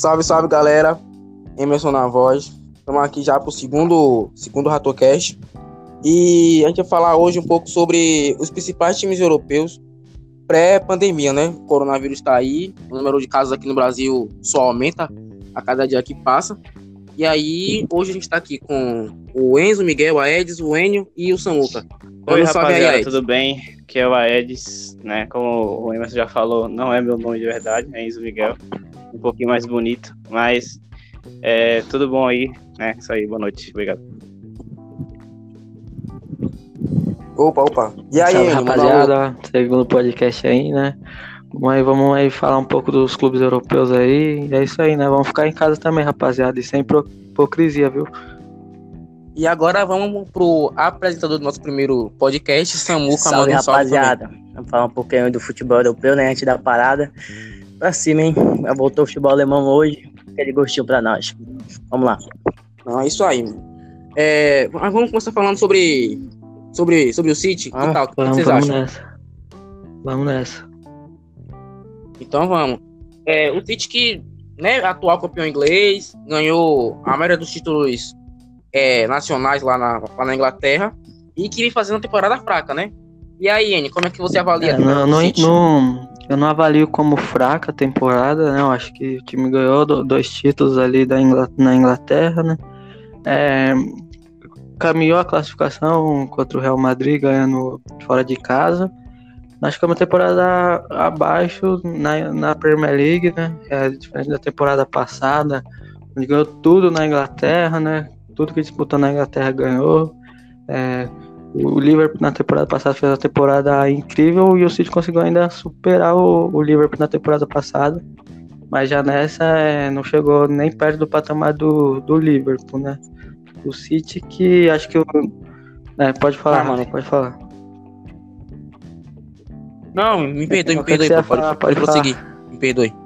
Salve, salve, galera. Emerson na voz. Estamos aqui já pro segundo, segundo Ratocast. E a gente vai falar hoje um pouco sobre os principais times europeus pré-pandemia, né? O coronavírus está aí, o número de casos aqui no Brasil só aumenta a cada dia que passa. E aí, hoje a gente está aqui com o Enzo, o Miguel, a Edis, o Enio e o Samuca. Oi, rapaziada, aí, tudo bem? Aqui é o Aedes, né? Como o Emerson já falou, não é meu nome de verdade, é Enzo Miguel. Um pouquinho mais bonito, mas é, tudo bom aí, né? Isso aí, boa noite, obrigado. Opa, opa. E aí, Salve, rapaziada, segundo podcast aí, né? Aí, vamos aí falar um pouco dos clubes europeus aí. E é isso aí, né? Vamos ficar em casa também, rapaziada. E sem hipocrisia, viu? E agora vamos pro apresentador do nosso primeiro podcast, Samuca. Salve, rapaziada. Vamos falar um pouquinho do futebol europeu, né? Antes da parada. Pra cima, hein? Já voltou o futebol alemão hoje. Aquele gostinho pra nós. Vamos lá. Não, é isso aí. É, vamos começar falando sobre sobre, sobre o City? Ah, que tal? Vamos, o que vocês vamos acham? Nessa. Vamos nessa. Então vamos. É, o City que, né, atual campeão inglês, ganhou a maioria dos títulos é, nacionais lá na, lá na Inglaterra e que vem fazendo uma temporada fraca, né? E aí, N, como é que você avalia? É, não, não, não, eu não avalio como fraca a temporada, né? Eu acho que o time ganhou dois títulos ali da Inglaterra, na Inglaterra, né? É, caminhou a classificação contra o Real Madrid ganhando fora de casa. Acho que é uma temporada abaixo na, na Premier League, né? É diferente da temporada passada, onde ganhou tudo na Inglaterra, né? Tudo que disputou na Inglaterra ganhou. É, o Liverpool na temporada passada fez uma temporada incrível e o City conseguiu ainda superar o, o Liverpool na temporada passada. Mas já nessa é, não chegou nem perto do patamar do, do Liverpool, né? O City que acho que eu. É, pode falar, ah, mano, pode falar. Não, me perdoe, me perdoe, pode, falar, pode, pode prosseguir. Me perdoe.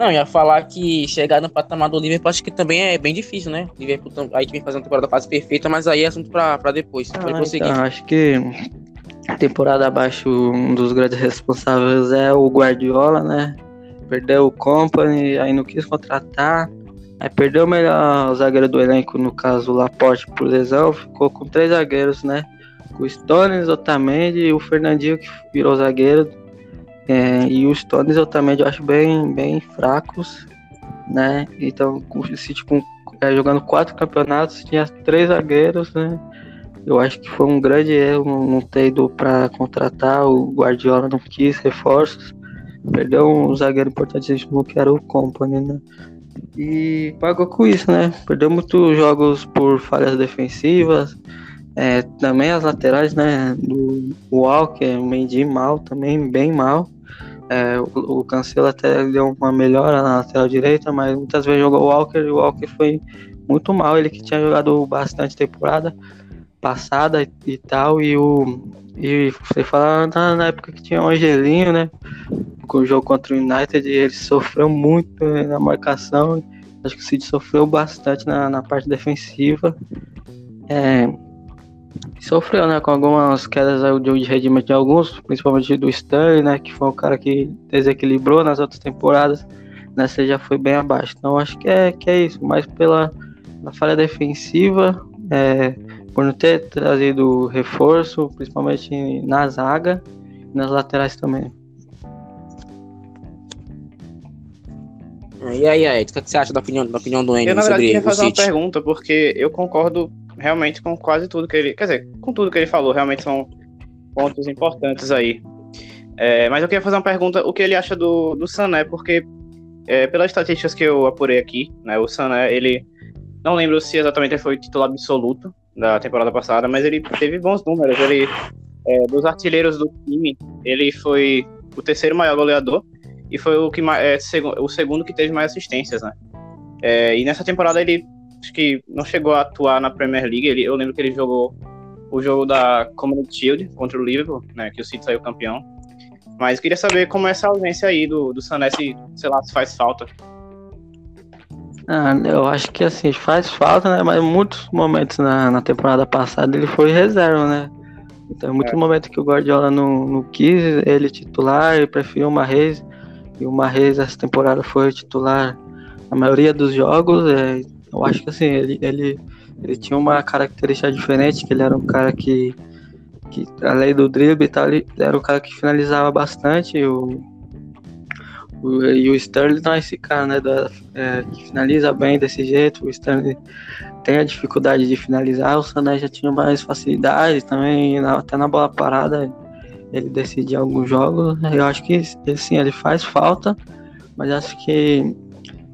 Não, ia falar que chegar no patamar do Liverpool acho que também é bem difícil, né? Liverpool aí vem fazendo temporada quase perfeita, mas aí é assunto pra, pra depois. Ah, então, acho que a temporada abaixo, um dos grandes responsáveis é o Guardiola, né? Perdeu o Company, aí não quis contratar. Aí perdeu o melhor zagueiro do elenco, no caso o Laporte por lesão, ficou com três zagueiros, né? O Stones, o Otamendi e o Fernandinho que virou zagueiro. É, e os Stones eu também eu acho bem, bem fracos, né? Então o City com, é, jogando quatro campeonatos tinha três zagueiros, né? Eu acho que foi um grande erro não ter ido para contratar. O Guardiola não quis reforços. Perdeu um zagueiro importantíssimo que era o Company, né? e pagou com isso, né? Perdeu muitos jogos por falhas defensivas. É, também as laterais, né? Do Walker, o Mendy mal também, bem mal. É, o, o Cancelo até deu uma melhora na lateral direita, mas muitas vezes jogou o Walker e o Walker foi muito mal. Ele que tinha jogado bastante temporada passada e tal, e o. E você fala na, na época que tinha o Angelinho, né? com o jogo contra o United, ele sofreu muito né, na marcação. Acho que o City sofreu bastante na, na parte defensiva. É, sofreu, né, com algumas quedas de rendimento de alguns, principalmente do Stanley, né, que foi o cara que desequilibrou nas outras temporadas. Nessa já foi bem abaixo. Então acho que é, que é isso, mais pela falha defensiva, é, por não ter trazido reforço, principalmente na zaga e nas laterais também. E aí, Ed, o que você acha da opinião, da opinião do Enio Eu, na verdade, queria fazer uma pergunta, porque eu concordo realmente com quase tudo que ele. Quer dizer, com tudo que ele falou, realmente são pontos importantes aí. É, mas eu queria fazer uma pergunta: o que ele acha do, do Sané? Porque, é, pelas estatísticas que eu apurei aqui, né, o Sané, ele. Não lembro se exatamente ele foi titular absoluto da temporada passada, mas ele teve bons números. Ele, é, dos artilheiros do time, ele foi o terceiro maior goleador e foi o que é, o segundo que teve mais assistências, né? É, e nessa temporada ele acho que não chegou a atuar na Premier League. Ele, eu lembro que ele jogou o jogo da Community Shield contra o Liverpool, né? Que o City saiu campeão. Mas queria saber como é essa ausência aí do, do Sané, se, sei lá, se faz falta. Ah, eu acho que assim, faz falta, né? Mas muitos momentos na, na temporada passada ele foi reserva, né? Então, muitos é. momentos que o Guardiola não, não quis ele titular, ele preferiu uma Reis E o Marrez essa temporada foi titular na maioria dos jogos. É, eu acho que assim, ele, ele, ele tinha uma característica diferente, que ele era um cara que, que além do drible e tal, ele era um cara que finalizava bastante. O, o, e o Sterling não é esse cara, né? É, que finaliza bem desse jeito. O Sterling tem a dificuldade de finalizar. O Sané já tinha mais facilidade também, até na bola parada ele decidir alguns jogos. Eu acho que ele, sim, ele faz falta, mas acho que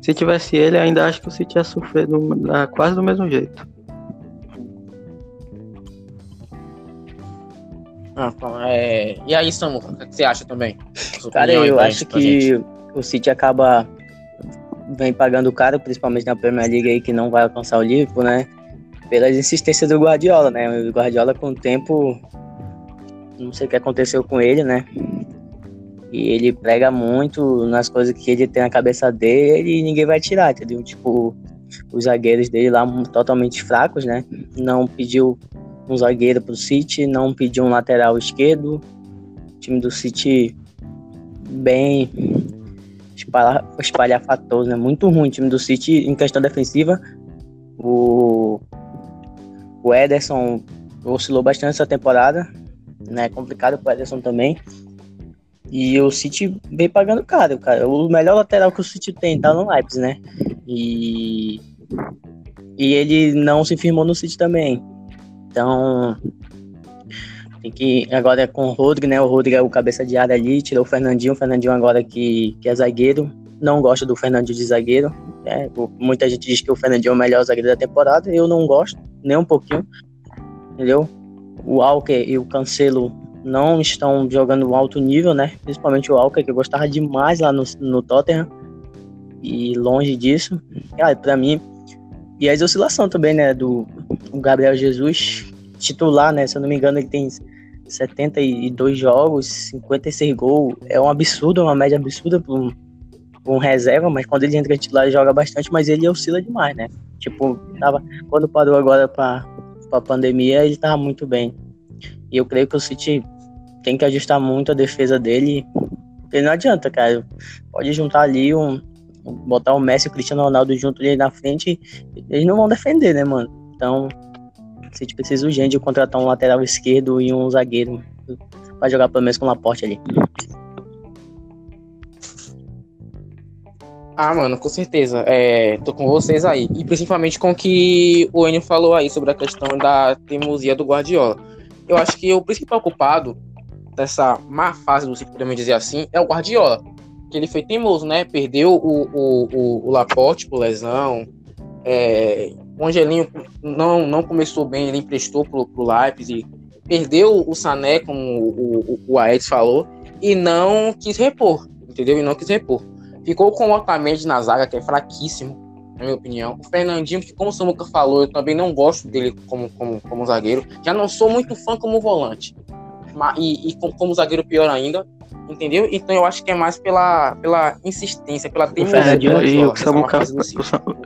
se tivesse ele, ainda acho que o City ia sofrer do, quase do mesmo jeito. Ah, é... E aí, Samu, o que você acha também? Cara, eu acho que o City acaba vem pagando caro, principalmente na Premier League aí, que não vai alcançar o Liverpool, né? Pelas insistências do Guardiola, né? O Guardiola com o tempo não sei o que aconteceu com ele, né? E ele prega muito nas coisas que ele tem na cabeça dele e ninguém vai tirar, entendeu? Tipo, os zagueiros dele lá totalmente fracos, né? Não pediu um zagueiro pro City, não pediu um lateral esquerdo. O time do City bem espalhafatoso, né? Muito ruim o time do City em questão defensiva. O, o Ederson oscilou bastante essa temporada né? Complicado pro Ederson também. E o City vem pagando caro, cara. O melhor lateral que o City tem tá no Leipzig, né? E, e ele não se firmou no City também. Então, tem que. Agora é com o Rodrigo, né? O Rodrigo é o cabeça de área ali, tirou o Fernandinho. O Fernandinho agora que, que é zagueiro. Não gosto do Fernandinho de zagueiro. É, muita gente diz que o Fernandinho é o melhor zagueiro da temporada. Eu não gosto, nem um pouquinho. Entendeu? o Walker e o Cancelo não estão jogando alto nível, né? Principalmente o Walker, que eu gostava demais lá no, no Tottenham. E longe disso. Cara, pra mim. E as oscilações também, né? Do Gabriel Jesus, titular, né? Se eu não me engano, ele tem 72 jogos, 56 gols. É um absurdo, uma média absurda para um, um, reserva, mas quando ele entra titular, ele joga bastante, mas ele oscila demais, né? Tipo, tava, quando parou agora para a pandemia, ele estava muito bem. E eu creio que o City tem que ajustar muito a defesa dele. Porque não adianta, cara. Pode juntar ali um. Botar o Messi e o Cristiano Ronaldo junto ali na frente. Eles não vão defender, né, mano? Então, o City precisa urgente de contratar um lateral esquerdo e um zagueiro. Pra jogar pelo menos com o Laporte ali. Ah, mano, com certeza. É, tô com vocês aí. E principalmente com o que o Enio falou aí sobre a questão da teimosia do Guardiola. Eu acho que o principal culpado dessa má fase do podemos dizer assim, é o Guardiola. Que ele foi teimoso, né? Perdeu o, o, o, o Laporte por lesão. É, o Angelinho não, não começou bem, ele emprestou pro, pro Leipzig. Perdeu o Sané, como o, o, o Aedes falou, e não quis repor, entendeu? E não quis repor. Ficou com o Otamendi na zaga, que é fraquíssimo, na minha opinião. O Fernandinho, que como o Samuca falou, eu também não gosto dele como, como, como zagueiro. Já não sou muito fã como volante. E, e como, zagueiro pior ainda. Entendeu? Então eu acho que é mais pela, pela insistência, pela teimosia. E o que o Samuca,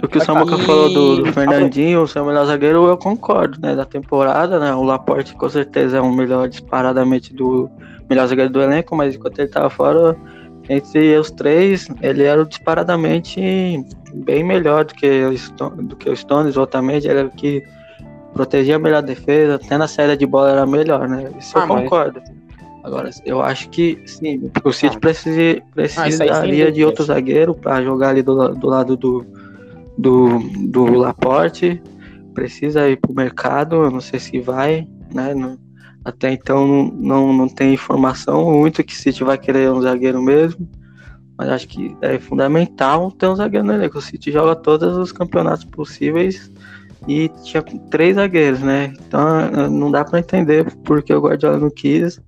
o que o Samuca falou do, do Fernandinho, o seu melhor zagueiro, eu concordo, né? Da temporada, né? O Laporte com certeza é o melhor disparadamente do melhor zagueiro do elenco, mas enquanto ele tava fora, entre os três, ele era disparadamente bem melhor do que o, do que o Stones, exatamente. Ele era o que protegia melhor a defesa, até na saída de bola era melhor, né? Isso ah, eu concordo. Mas... Agora, eu acho que sim, o City ah. precisa, precisaria ah, de outro zagueiro para jogar ali do, do lado do, do, do Laporte. Precisa ir pro mercado, eu não sei se vai, né? Não, até então não, não tem informação muito que City vai querer um zagueiro mesmo. Mas acho que é fundamental ter um zagueiro no elenco. O City joga todos os campeonatos possíveis e tinha três zagueiros, né? Então não dá para entender porque o Guardiola não quis,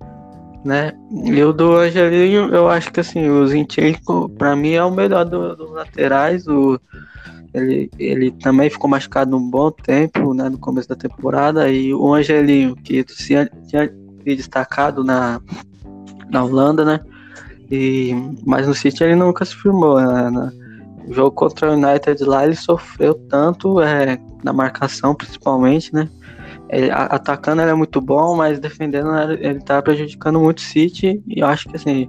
né? E o do Angelinho, eu acho que assim, o Zinchenko, para mim, é o melhor do, dos laterais. O, ele, ele também ficou machucado um bom tempo, né, no começo da temporada. E o Angelinho, que tinha, tinha destacado na, na Holanda, né? E, mas no City ele nunca se firmou. Né, né? O jogo contra o United lá ele sofreu tanto é, na marcação, principalmente, né? ele, atacando ele é muito bom, mas defendendo ele tá prejudicando muito o City. E eu acho que assim,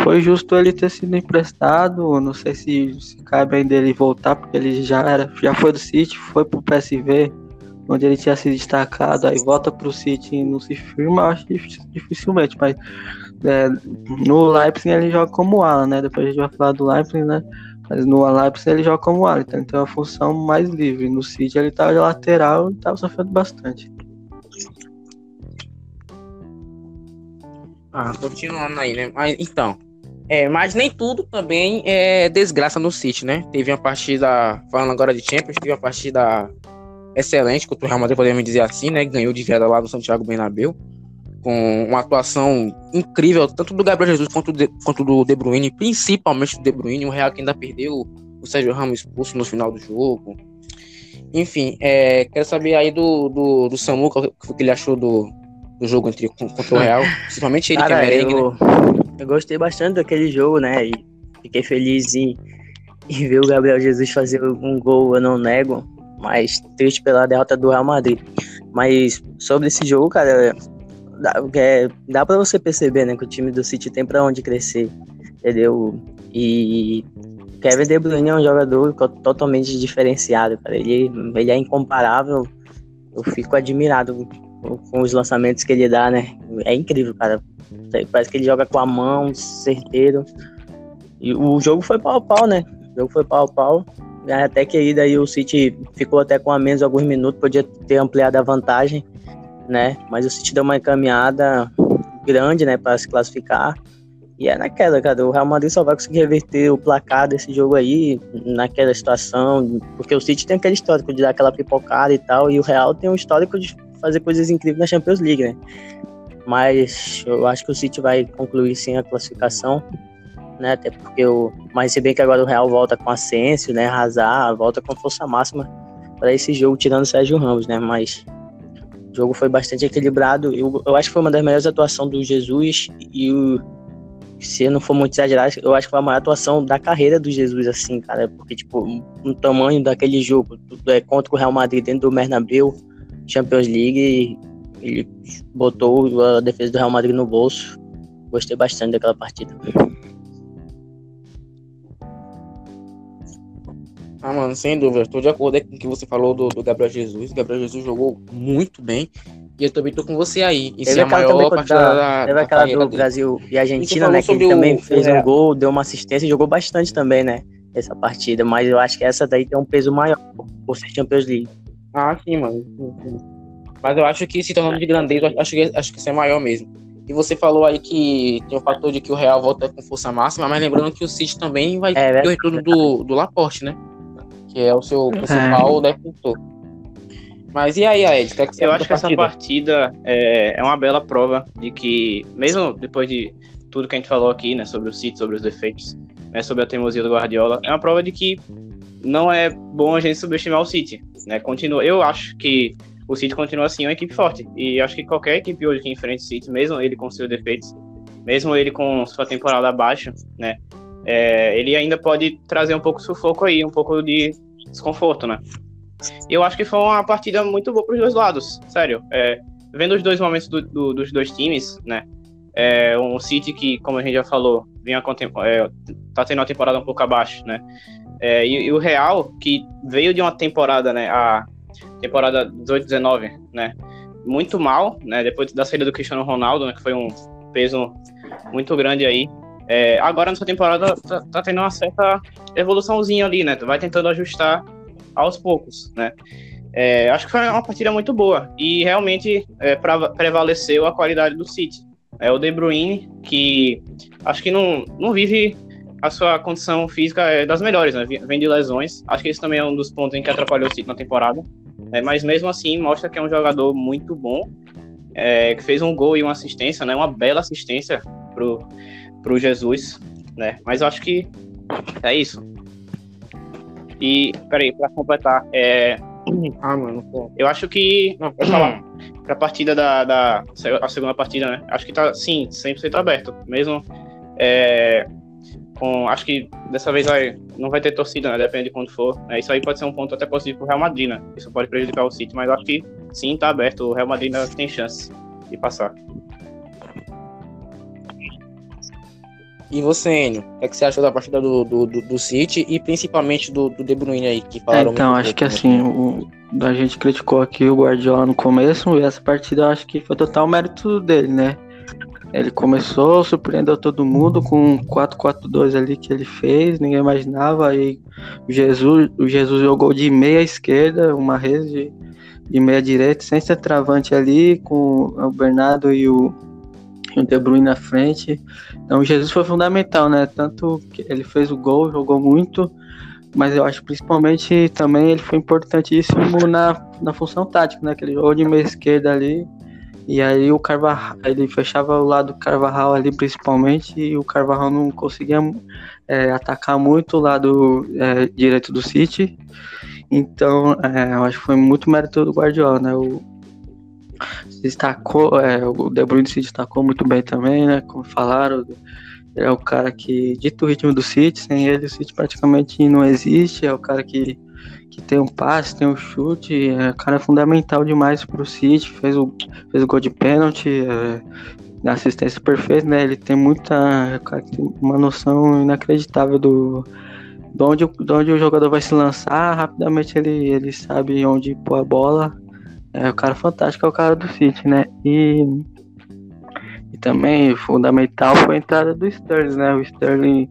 foi justo ele ter sido emprestado. Não sei se, se cabe ainda ele voltar, porque ele já era, já foi do City, foi pro PSV, onde ele tinha se destacado, aí volta pro City e não se firma, acho dificilmente, mas é, no Leipzig ele joga como ala, né? Depois a gente vai falar do Leipzig, né? Mas no Leipzig ele joga como ala, então tem uma função mais livre. No City ele tá de lateral e tava sofrendo bastante. Ah, continuando aí, né? Mas então. É, mas nem tudo também é desgraça no City, né? Teve uma partida, falando agora de Champions, teve uma partida excelente contra o Real Madrid, podemos dizer assim, né? Ganhou de virada lá no Santiago Bernabéu, com uma atuação incrível, tanto do Gabriel Jesus quanto, de, quanto do De Bruyne, principalmente do De Bruyne, o Real que ainda perdeu o Sérgio Ramos expulso no final do jogo. Enfim, é, quero saber aí do, do, do Samuca, o que ele achou do, do jogo entre, contra o Real, principalmente ele Cara, que é merengue, eu, né? eu gostei bastante daquele jogo, né? E fiquei feliz em, em ver o Gabriel Jesus fazer um gol, eu não nego, mas triste pela derrota do Real Madrid. Mas sobre esse jogo, cara, dá, é, dá para você perceber, né, que o time do City tem para onde crescer, entendeu? E Kevin De Bruyne é um jogador totalmente diferenciado, cara. Ele, ele é incomparável. Eu fico admirado com os lançamentos que ele dá, né? É incrível, cara. Parece que ele joga com a mão, certeiro. E o jogo foi pau a pau, né? O jogo foi pau a pau. Até que aí daí o City ficou até com a menos alguns minutos, podia ter ampliado a vantagem, né? Mas o City deu uma encaminhada grande, né, para se classificar. E é naquela, cara, o Real Madrid só vai conseguir reverter o placar desse jogo aí, naquela situação, porque o City tem aquele histórico de dar aquela pipocada e tal, e o Real tem um histórico de fazer coisas incríveis na Champions League, né? Mas eu acho que o City vai concluir sim a classificação, né? Até porque o. Mas se bem que agora o Real volta com Asensio, né? Hazard, volta com força máxima para esse jogo, tirando o Sérgio Ramos, né? Mas o jogo foi bastante equilibrado. Eu, eu acho que foi uma das melhores atuações do Jesus e o. Se não for muito exagerado, eu acho que foi a maior atuação da carreira do Jesus, assim, cara. Porque, tipo, o tamanho daquele jogo é, contra o Real Madrid dentro do Bernabéu, Champions League, ele botou a defesa do Real Madrid no bolso. Gostei bastante daquela partida. Ah, mano, sem dúvida. Estou de acordo com o que você falou do, do, Gabriel Jesus. O Gabriel Jesus jogou muito bem. E eu também tô com você aí. Isso é a maior partida da, Teve aquela do dele. Brasil e Argentina, né? Que ele também o, fez um gol, deu uma assistência e jogou bastante também, né? Essa partida. Mas eu acho que essa daí tem um peso maior por ser Champions League. Ah, sim, mano. Mas eu acho que se tornando de grandeza, acho que, acho que isso é maior mesmo. E você falou aí que tem o fator de que o Real volta com força máxima, mas lembrando que o City também vai é, ter o retorno do, do Laporte, né? Que é o seu principal é. defensor. Mas e aí, Ed? Que é que eu acho que partida? essa partida é, é uma bela prova de que, mesmo depois de tudo que a gente falou aqui, né, sobre o City, sobre os defeitos, né, sobre a teimosia do Guardiola, é uma prova de que não é bom a gente subestimar o City, né? Continua, eu acho que o City continua assim uma equipe forte e acho que qualquer equipe hoje que enfrente o City, mesmo ele com seus defeitos, mesmo ele com sua temporada abaixo, né? É, ele ainda pode trazer um pouco de sufoco aí, um pouco de desconforto, né? Eu acho que foi uma partida muito boa para os dois lados, sério. É, vendo os dois momentos do, do, dos dois times, né? É, um City que, como a gente já falou, vinha é, tá tendo uma temporada um pouco abaixo, né? É, e, e, o Real, que veio de uma temporada, né? A temporada 18-19, né? Muito mal, né? Depois da saída do Cristiano Ronaldo, né? Que foi um peso muito grande aí. É, agora nessa temporada tá, tá, tendo uma certa evoluçãozinha ali, né? Vai tentando ajustar aos poucos, né? É, acho que foi uma partida muito boa e realmente é, pra, prevaleceu a qualidade do City. É o De Bruyne que acho que não, não vive a sua condição física é das melhores, né? Vem de lesões. Acho que esse também é um dos pontos em que atrapalhou o City na temporada. É, mas mesmo assim, mostra que é um jogador muito bom, é, que fez um gol e uma assistência, né? Uma bela assistência pro, pro Jesus, né? Mas eu acho que é isso. E, peraí, pra completar, é... Ah, mano, pô. Eu acho que... Não, pode falar. pra partida da, da... A segunda partida, né? Acho que tá, sim, 100% aberto. Mesmo... É, com, acho que dessa vez vai não vai ter torcida, né? Depende de quando for. É, isso aí pode ser um ponto até positivo pro Real Madrid, né? Isso pode prejudicar o City, mas acho que sim, tá aberto. O Real Madrid ainda tem chance de passar. E você, Enio, o que, é que você achou da partida do, do, do, do City e principalmente do, do De Bruyne aí, que falaram Então, acho que assim, o, a gente criticou aqui o Guardiola no começo e essa partida eu acho que foi total mérito dele, né? Ele começou, surpreendeu todo mundo com 4-4-2 ali que ele fez, ninguém imaginava. Aí o Jesus, o Jesus jogou de meia esquerda, uma rede de, de meia direita, sem ser travante ali, com o Bernardo e o, e o De Bruyne na frente. Então Jesus foi fundamental, né? Tanto que ele fez o gol, jogou muito, mas eu acho principalmente também ele foi importantíssimo na, na função tática, né? Que ele jogou de meia esquerda ali e aí o Carvajal, ele fechava o lado do Carvajal ali principalmente, e o Carvajal não conseguia é, atacar muito o lado é, direito do City. Então, é, eu acho que foi muito mérito do Guardiola, né? O, se destacou, é, o De Bruyne se destacou muito bem também, né? Como falaram, é o cara que dita o ritmo do City, sem ele o City praticamente não existe, é o cara que que tem um passe, tem um chute, é, cara é fundamental demais pro City, fez o, fez o gol de pênalti, é, assistência perfeita, né? Ele tem muita. Cara, tem uma noção inacreditável do. De onde, de onde o jogador vai se lançar, rapidamente ele, ele sabe onde pôr a bola. É o cara fantástico, é o cara do City, né? E, e também fundamental foi a entrada do Sterling, né? O Sterling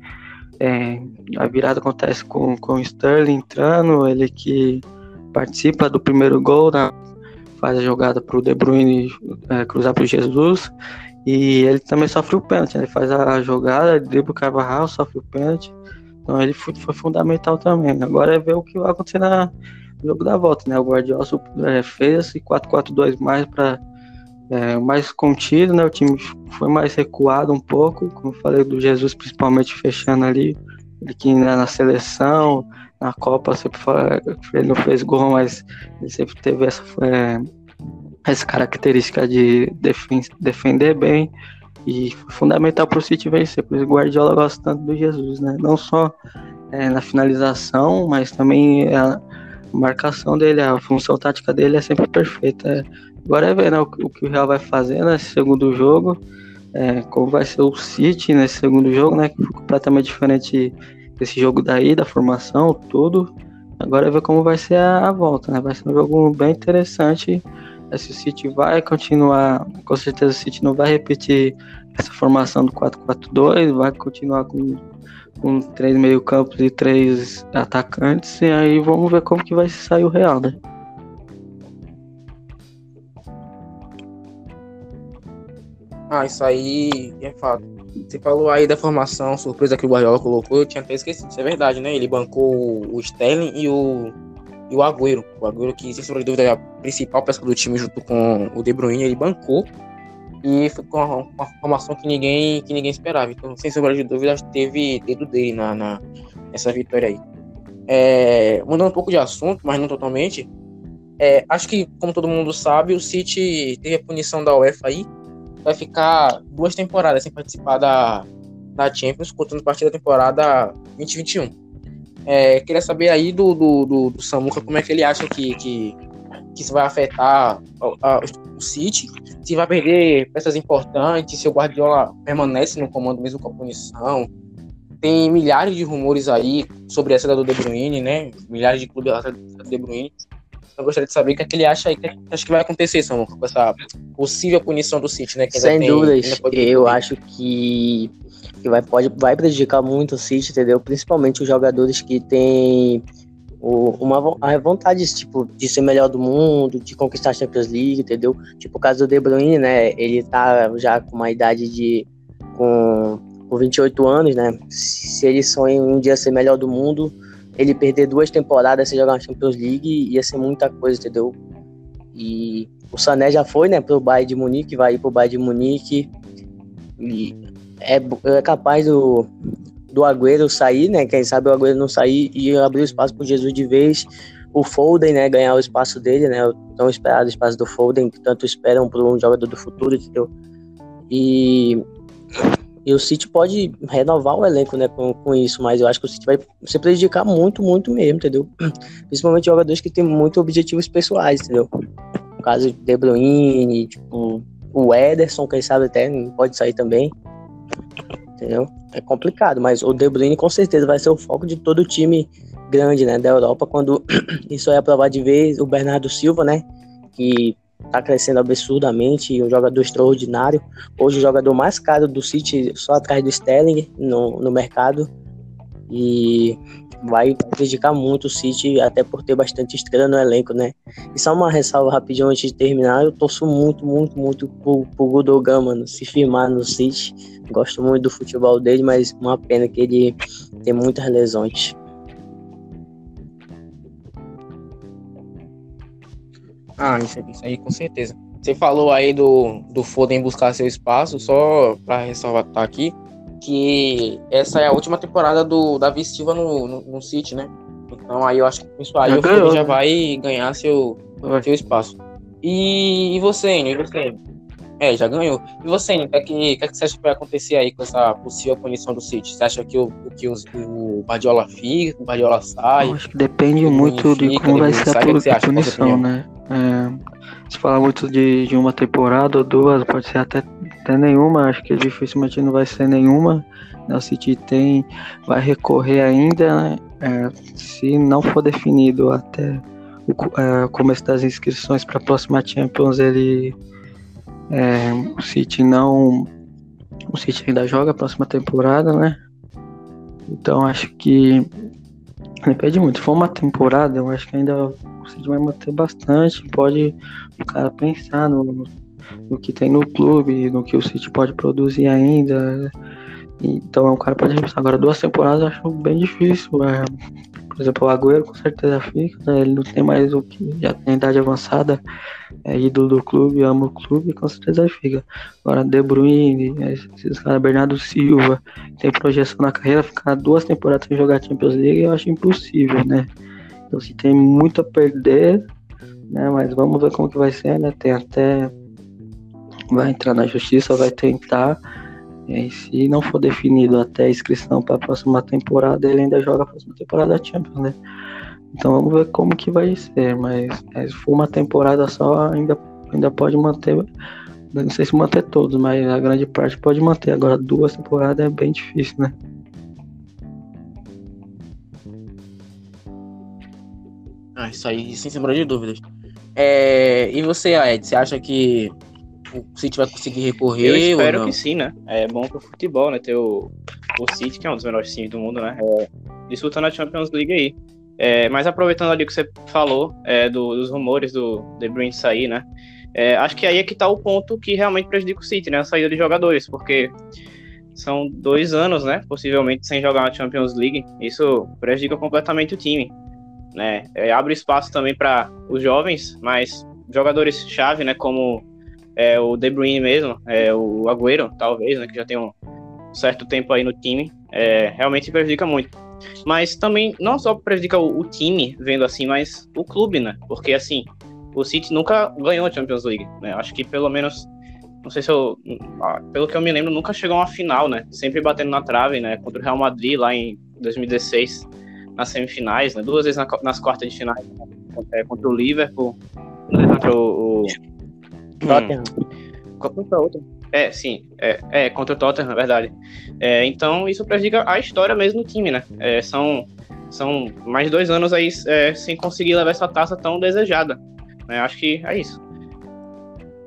é, a virada acontece com, com o Sterling entrando, ele que participa do primeiro gol, né, faz a jogada para o De Bruyne é, cruzar para o Jesus. E ele também sofre o pênalti, né, ele faz a jogada, dribla o Carvajal, sofre o pênalti. Então ele foi, foi fundamental também. Agora é ver o que vai acontecer na, jogo da volta, né? O Guardiola é, fez esse 4-4-2 mais para é, mais contido, né? O time foi mais recuado um pouco, como falei do Jesus principalmente fechando ali, ele que né, na seleção, na Copa sempre foi, ele não fez gol, mas ele sempre teve essa, é, essa característica de defender bem e fundamental para o City vencer, por isso Guardiola gosta tanto do Jesus, né? Não só é, na finalização, mas também a marcação dele, a função tática dele é sempre perfeita. É, Agora é ver né, o, o, que o Real vai fazer nesse segundo jogo, é, como vai ser o City nesse segundo jogo, né? Que foi completamente diferente desse jogo daí, da formação, tudo. Agora é ver como vai ser a, a volta, né? Vai ser um jogo bem interessante. Se o City vai continuar, com certeza o City não vai repetir essa formação do 4-4-2, vai continuar com, com três meio-campos e três atacantes, e aí vamos ver como que vai sair o Real, né? Ah, isso aí é fato. Você falou aí da formação surpresa que o Guardiola colocou, eu tinha até esquecido. Isso é verdade, né? Ele bancou o Sterling e o, e o Agüero. O Agüero, que sem sombra de dúvida é a principal peça do time junto com o De Bruyne, ele bancou. E foi uma, uma, formação que ninguém, que ninguém esperava. Então, sem sombra de dúvida, teve dedo dele na, na, nessa vitória aí. É, mudando um pouco de assunto, mas não totalmente. É, acho que, como todo mundo sabe, o City teve a punição da UEFA aí vai ficar duas temporadas sem participar da, da Champions, contando parte da temporada 2021. É, queria saber aí do, do, do, do, Samuca como é que ele acha que, que, que isso vai afetar a, a, o City, se vai perder peças importantes, se o Guardiola permanece no comando mesmo com a punição. Tem milhares de rumores aí sobre essa do De Bruyne, né? Milhares de clubes do De Bruyne. Eu gostaria de saber o que, é que ele acha aí, que acho que vai acontecer, Samuca, com essa possível punição do City, né? Sem tem, dúvidas, eu acho que, que vai, pode, vai prejudicar muito o City, entendeu? Principalmente os jogadores que têm o, uma a vontade tipo, de ser melhor do mundo, de conquistar a Champions League, entendeu? Tipo o caso do De Bruyne, né? Ele tá já com uma idade de. com, com 28 anos, né? Se ele sonha um dia ser melhor do mundo ele perder duas temporadas sem jogar na Champions League ia ser muita coisa, entendeu? E o Sané já foi, né, pro Bayern de Munique, vai ir pro Bayern de Munique. E é, é capaz do, do Agüero sair, né? Quem sabe o Agüero não sair e abrir espaço pro Jesus de vez. O Foden, né, ganhar o espaço dele, né? O tão esperado espaço do Foden, que tanto esperam por um jogador do futuro, entendeu? E E o City pode renovar o elenco, né, com, com isso, mas eu acho que o City vai se prejudicar muito, muito mesmo, entendeu? Principalmente jogadores que têm muitos objetivos pessoais, entendeu? No caso de De Bruyne, tipo, o Ederson, quem sabe até pode sair também. Entendeu? É complicado, mas o De Bruyne com certeza vai ser o foco de todo o time grande, né, da Europa quando isso é provar de vez o Bernardo Silva, né, que tá crescendo absurdamente, um jogador extraordinário. Hoje o jogador mais caro do City, só atrás do Sterling no, no mercado. E vai prejudicar muito o City, até por ter bastante estrela no elenco, né? E só uma ressalva rapidinho antes de terminar, eu torço muito, muito, muito pro, pro Gudogan, mano, se firmar no City. Gosto muito do futebol dele, mas uma pena que ele tem muitas lesões. Ah, isso, isso aí com certeza. Você falou aí do, do Foden buscar seu espaço, só para ressalvar aqui, que essa é a última temporada do Davi Silva no, no, no City, né? Então aí eu acho que isso aí já o ganhou, já né? vai ganhar seu, seu espaço. E, e você, e você? É, já ganhou. E você, o que, é que, que, é que você acha que vai acontecer aí com essa possível punição do City? Você acha que o, que os, o Guardiola fica, o Guardiola sai? Eu acho que depende muito de como vai ser a, a punição, né? É, se falar muito de, de uma temporada ou duas, pode ser até, até nenhuma, acho que dificilmente não vai ser nenhuma. Né? O City tem, vai recorrer ainda, né? é, se não for definido até o é, começo das inscrições para a próxima Champions, ele é, o City não. O City ainda joga a próxima temporada, né? Então acho que depende muito. Se for uma temporada, eu acho que ainda o City vai manter bastante. Pode o cara pensar no, no que tem no clube, no que o City pode produzir ainda. Então o cara pode pensar. Agora duas temporadas eu acho bem difícil. É, por exemplo, o Agüero com certeza fica, né? ele não tem mais o que, já tem idade avançada, é ídolo do clube, ama o clube, com certeza fica. Agora, De Bruyne, esses caras, Bernardo Silva, tem projeção na carreira, ficar duas temporadas sem jogar Champions League, eu acho impossível, né? Então, se tem muito a perder, né? Mas vamos ver como que vai ser, né? Tem até. Vai entrar na justiça, vai tentar e se não for definido até a inscrição para a próxima temporada, ele ainda joga a próxima temporada da Champions, né? Então vamos ver como que vai ser, mas é, se for uma temporada só, ainda, ainda pode manter. Não sei se manter todos, mas a grande parte pode manter. Agora duas temporadas é bem difícil, né? Ah, isso aí, sem sombra de dúvidas. É, e você, Ed, você acha que o City vai conseguir recorrer? Eu espero que sim, né? É bom pro futebol, né? Ter o, o City, que é um dos melhores times do mundo, né? É, disputando a Champions League aí. É, mas aproveitando ali o que você falou é, do, dos rumores do De Bruyne sair, né? É, acho que aí é que tá o ponto que realmente prejudica o City, né? A saída de jogadores, porque são dois anos, né? Possivelmente sem jogar na Champions League. Isso prejudica completamente o time, né? É, abre espaço também para os jovens, mas jogadores chave, né? Como é, o De Bruyne mesmo, é, o Agüero, talvez, né, que já tem um certo tempo aí no time, é, realmente prejudica muito. Mas também, não só prejudica o, o, time, vendo assim, mas o clube, né? Porque, assim, o City nunca ganhou a Champions League, né? Acho que pelo menos, não sei se eu, ah, pelo que eu me lembro, nunca chegou a uma final, né? Sempre batendo na trave, né? Contra o Real Madrid lá em 2016, nas semifinais, né? Duas vezes na, nas quartas de finais, né? contra o Liverpool, contra o, o Tottenham. Contra outra. É, sim. É, é, contra o Tottenham, na verdade. É, então, isso prejudica a história mesmo do time, né? É, são, são mais de dois anos aí é, sem conseguir levar essa taça tão desejada. Né? Acho que é isso.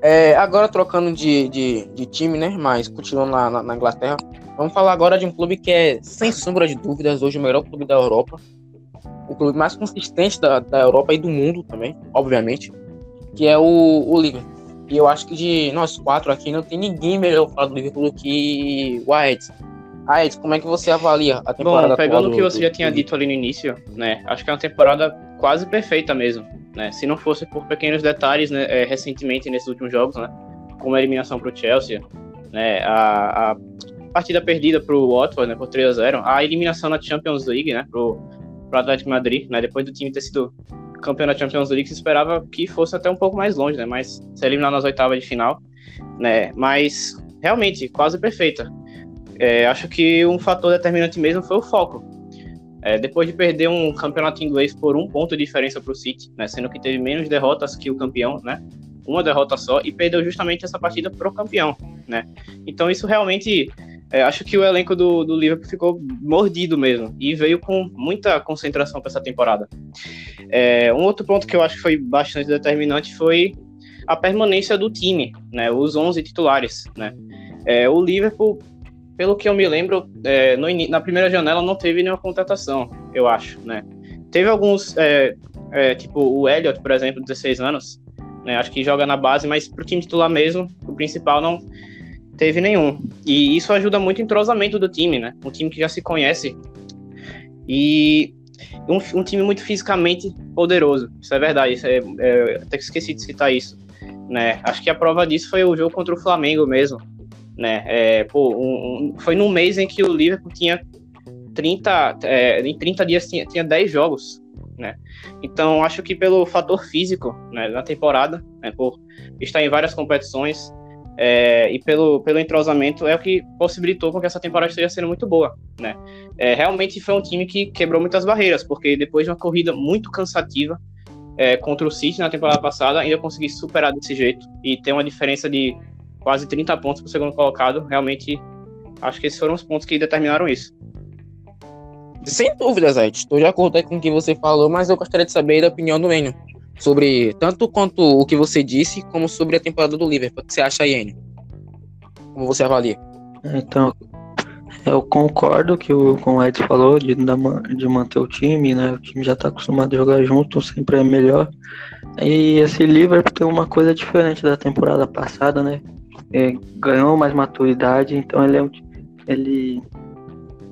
É, agora trocando de, de, de, time, né? Mas continuando na, na, na, Inglaterra, vamos falar agora de um clube que é, sem sombra de dúvidas, hoje o melhor clube da Europa. O clube mais consistente da, da Europa e do mundo também, obviamente. Que é o, o Liverpool. E eu acho que de nós quatro aqui não tem ninguém melhor para do Liverpool do que o Aeds. Aeds, como é que você avalia a temporada Bom, pegando o que você do, já tinha dito ali no início, né? Acho que é uma temporada quase perfeita mesmo, né? Se não fosse por pequenos detalhes, né, é, recentemente nesses últimos jogos, né? Como a eliminação para o Chelsea, né? A, a partida perdida para o Watford, né? Por 3 a 0 a eliminação na Champions League, né? Pro, pro Atlético Madrid, né? Depois do time ter sido campeão da Champions League, se esperava que fosse até um pouco mais longe, né? Mas se eliminar nas oitavas de final, né? Mas realmente quase perfeita. é, acho que um fator determinante mesmo foi o foco. É, depois de perder um campeonato inglês por um ponto de diferença para o City, né, sendo que teve menos derrotas que o campeão, né, uma derrota só, e perdeu justamente essa partida para o campeão. Né. Então isso realmente, é, acho que o elenco do, do Liverpool ficou mordido mesmo, e veio com muita concentração para essa temporada. É, um outro ponto que eu acho que foi bastante determinante foi a permanência do time, né, os 11 titulares. Né. É, o Liverpool pelo que eu me lembro, é, no, na primeira janela não teve nenhuma contratação, eu acho, né? Teve alguns, é, é, tipo o Elliot, por exemplo, 16 anos, né? Acho que joga na base, mas pro time titular mesmo, o principal não teve nenhum. E isso ajuda muito o entrosamento do time, né? Um time que já se conhece e um, um time muito fisicamente poderoso. Isso é verdade, isso é, é, até que esqueci de citar isso. Né? Acho que a prova disso foi o jogo contra o Flamengo mesmo, né? É, pô, um, um, foi num mês em que o Liverpool tinha 30, é, em 30 dias tinha, tinha 10 jogos, né? Então, acho que pelo fator físico, né, na temporada, né, por estar em várias competições é, e pelo, pelo entrosamento, é o que possibilitou com que essa temporada esteja sendo muito boa, né? É, realmente foi um time que quebrou muitas barreiras, porque depois de uma corrida muito cansativa é, contra o City na temporada passada, ainda consegui superar desse jeito e ter uma diferença de quase 30 pontos para o segundo colocado. Realmente, acho que esses foram os pontos que determinaram isso. Sem dúvidas, Ed. Estou de acordo com o que você falou, mas eu gostaria de saber da opinião do Enio. Sobre tanto quanto o que você disse, como sobre a temporada do Liverpool. O que você acha, Enio? Como você avalia? Então, eu concordo que o, com o Ed falou de, de manter o time, né? O time já está acostumado a jogar junto, sempre é melhor. E esse Liverpool tem uma coisa diferente da temporada passada, né? é, ganhou mais maturidade, então ele é um, ele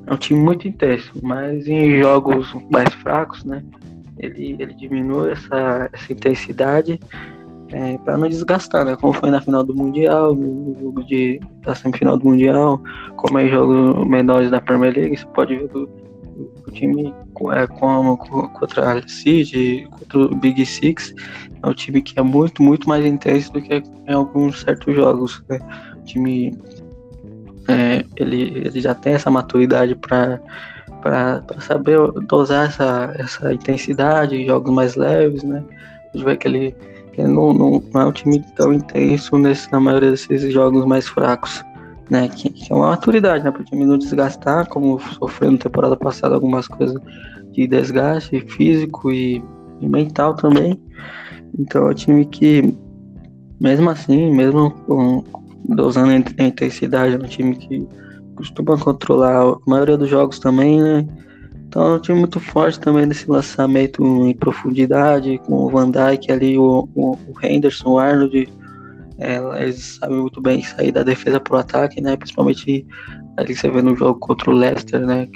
é um time muito intenso, mas em jogos mais fracos, né? Ele, ele diminui essa, essa intensidade é, para não desgastar, né? Como foi na final do Mundial, no jogo de, da semifinal do Mundial, como é jogos menores da Premier League, você pode ver o time é, como contra a City, contra o Big Six, é um time que é muito, muito mais intenso do que em alguns certos jogos. Né? O time é, ele, ele já tem essa maturidade para para saber dosar essa, essa intensidade jogos mais leves, né? A gente vê que ele, ele não, não, não, é um time tão intenso nesse, na maioria desses jogos mais fracos né? Que, que é uma maturidade, né? Para o time não desgastar, como sofreu na temporada passada algumas coisas de desgaste físico e, e mental também. Então é um time que, mesmo assim, mesmo com, dosando a intensidade, é um time que costuma controlar a maioria dos jogos também, né? Então é um time muito forte também nesse lançamento em profundidade, com o Van Dijk ali, o, o, o Henderson, o Arnold, ela, eles sabem muito bem sair da defesa para o ataque, né? Principalmente ali você vê no jogo contra o Leicester, né?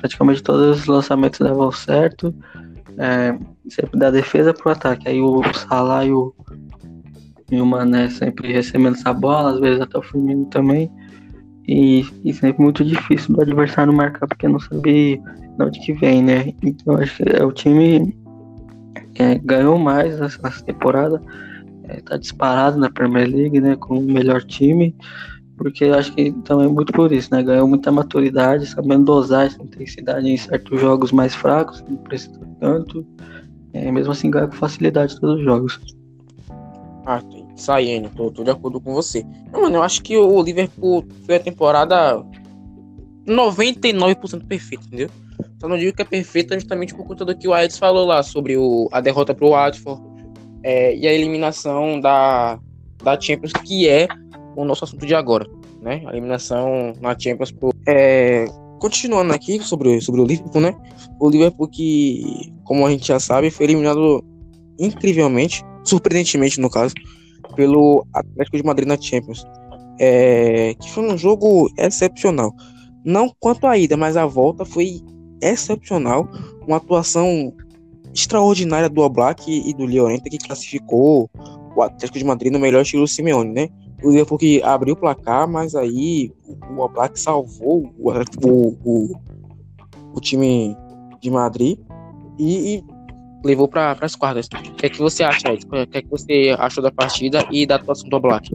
Praticamente todos os lançamentos davam certo. É, sempre da defesa para o ataque. Aí o Salah e o, e o Mané sempre recebendo essa bola, às vezes até o Firmino também. E, sempre muito difícil do adversário marcar porque não sabe de onde que vem, né? Então acho que é, o time é, ganhou mais essa temporada está é, disparado na Premier League, né, com o melhor time, porque acho que também é muito por isso, né, ganhou muita maturidade, sabendo dosar essa intensidade em certos jogos mais fracos, não precisa tanto, é, mesmo assim ganha com facilidade todos os jogos. Ah, saindo, tô, tô de acordo com você. Não, mano, eu acho que o Liverpool foi a temporada 99% perfeita, entendeu? Só não digo que é perfeita justamente por conta do que o Aedes falou lá sobre o, a derrota pro Watford, é, e a eliminação da, da Champions, que é o nosso assunto de agora, né? A eliminação na Champions. Por, é, continuando aqui sobre, sobre o Liverpool, né? O Liverpool que, como a gente já sabe, foi eliminado incrivelmente, surpreendentemente no caso, pelo Atlético de Madrid na Champions. É, que foi um jogo excepcional. Não quanto a ida, mas a volta foi excepcional. Uma atuação extraordinária do Oblak e do Llorente que classificou o Atlético de Madrid no melhor estilo Simeone, né? O Liverpool que abriu o placar, mas aí o Oblak salvou o, o, o, o, time de Madrid e, e levou para as quartas. O que é que você acha, Ed? O que é que você achou da partida e da atuação do Oblak?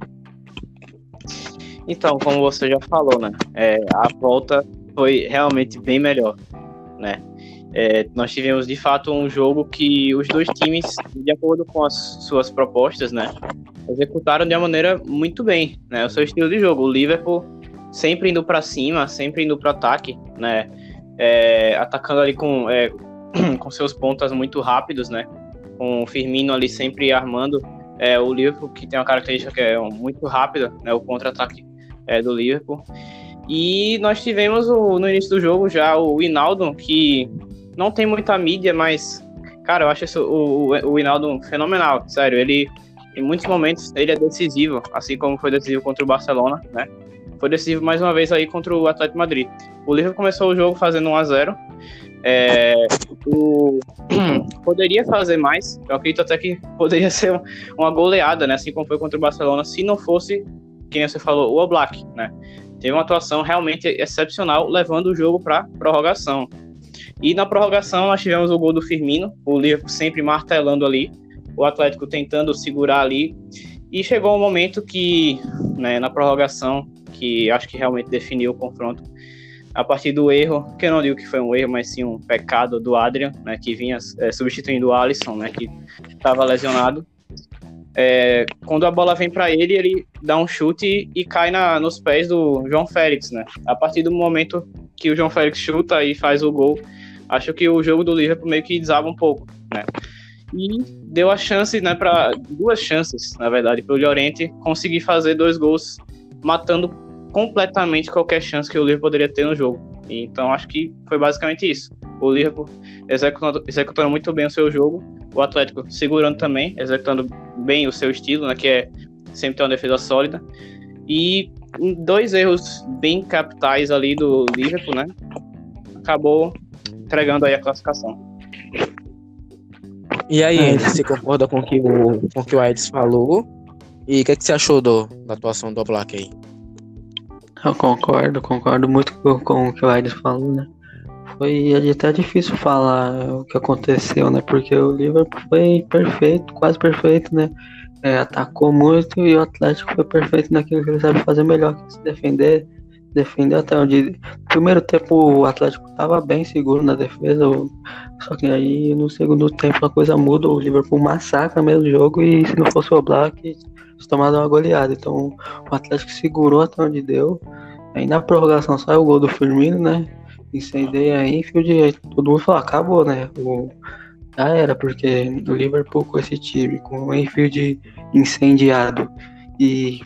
Então, como você já falou, né? É, a volta foi realmente bem melhor, né? É, nós tivemos de fato um jogo que os dois times, de acordo com as suas propostas, né, executaram de uma maneira muito bem, né, o seu estilo de jogo. O Liverpool sempre indo para cima, sempre indo para ataque, né, é, atacando ali com, é, com seus pontas muito rápidos, né, com o Firmino ali sempre armando. É, o Liverpool que tem uma característica que é muito rápida, né, o contra-ataque é, do Liverpool. E nós tivemos o, no início do jogo já o Hinaldo, que não tem muita mídia, mas, cara, eu acho isso, o, o, o fenomenal, sério. Ele, em muitos momentos, ele é decisivo, assim como foi decisivo contra o Barcelona, né? Foi decisivo mais uma vez aí contra o Atlético Madrid. O Liverpool começou o jogo fazendo 1 a 0 é, o, poderia fazer mais, eu acredito até que poderia ser uma goleada, né? Assim como foi contra o Barcelona, se não fosse, quem você falou, o Oblak, né? Teve uma atuação realmente excepcional, levando o jogo para prorrogação. E na prorrogação nós tivemos o gol do Firmino, o Liverpool sempre martelando ali, o Atlético tentando segurar ali. E chegou um momento que, né, na prorrogação, que acho que realmente definiu o confronto, a partir do erro, que eu não digo que foi um erro, mas sim um pecado do Adrian, né, que vinha é, substituindo o Alisson, né, que estava lesionado. É, quando a bola vem para ele, ele dá um chute e cai na, nos pés do João Félix, né? A partir do momento que o João Félix chuta e faz o gol, acho que o jogo do Liverpool meio que desaba um pouco, né? E deu a chance, né, para duas chances, na verdade, para o Llorente conseguir fazer dois gols, matando completamente qualquer chance que o Liverpool poderia ter no jogo. Então acho que foi basicamente isso. O Liverpool executando, executando muito bem o seu jogo, o Atlético segurando também, executando bem o seu estilo, né, que é sempre ter uma defesa sólida. E dois erros bem capitais ali do Liverpool, né? Acabou entregando aí a classificação. E aí, é. você concorda com que o, com o que o Aedes falou? E o que, é que você achou do, da atuação do Black aí? Eu concordo, concordo muito com, o que o Aedes falou, né? Foi até difícil falar o que aconteceu, né? Porque o Liverpool foi perfeito, quase perfeito, né? É, atacou muito e o Atlético foi perfeito naquilo que ele sabe fazer melhor, que se defender, defendeu até onde. No primeiro tempo o Atlético estava bem seguro na defesa, só que aí no segundo tempo a coisa muda, o Liverpool massacra mesmo o jogo e se não fosse o Black, tomado uma goleada. Então o Atlético segurou até onde deu. Aí na prorrogação saiu o gol do Firmino, né? Incendeia aí, Enfield, todo mundo falou, acabou, né? O, já era, porque o Liverpool com esse time, com o Enfield incendiado e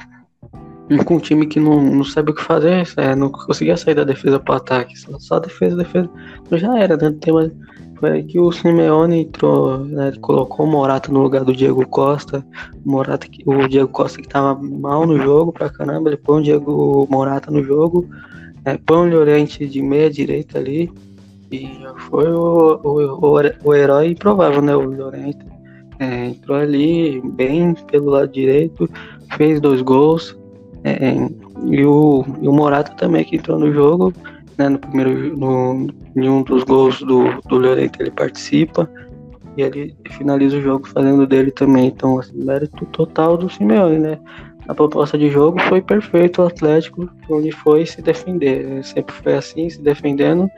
com um time que não, não sabe o que fazer, é, não conseguia sair da defesa para ataque, só, só defesa, defesa, então já era, né? Tem mais, foi aí que o Simeone entrou, né, colocou o Morata no lugar do Diego Costa, o, Morata, o Diego Costa que tava mal no jogo pra caramba, ele põe o Diego Morata no jogo, né, põe o Llorente de meia direita ali, e foi o, o, o, herói improvável, né, o Llorente. É, entrou ali bem pelo lado direito, fez dois gols, é, e, o, e o Morata também que entrou no jogo, né, no primeiro, no, em um dos gols do, do Llorente ele participa e ele finaliza o jogo fazendo dele também. Então, assim, mérito total do Simeone, né? A proposta de jogo foi perfeito o Atlético, onde foi se defender. Sempre foi assim, se defendendo.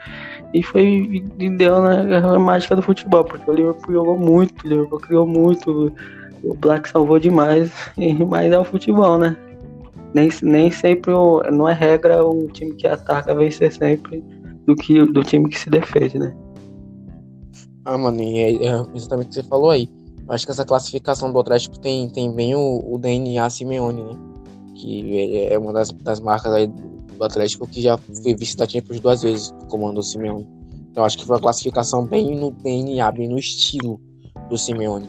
E foi e deu na mágica do futebol, porque o Liverpool jogou muito, o Liverpool criou muito, o Black salvou demais, mas é o futebol, né? Nem, nem sempre não é regra o time que ataca vencer sempre do que do time que se defende, né? Ah, mano, é, é exatamente o que você falou aí. Acho que essa classificação do Atlético tem, tem bem o, o DNA Simeone, né? Que é, é uma das, das marcas aí do Atlético que já foi visto da Champions duas vezes, comando do Simeone. Então acho que foi uma classificação bem no DNA, bem no estilo do Simeone.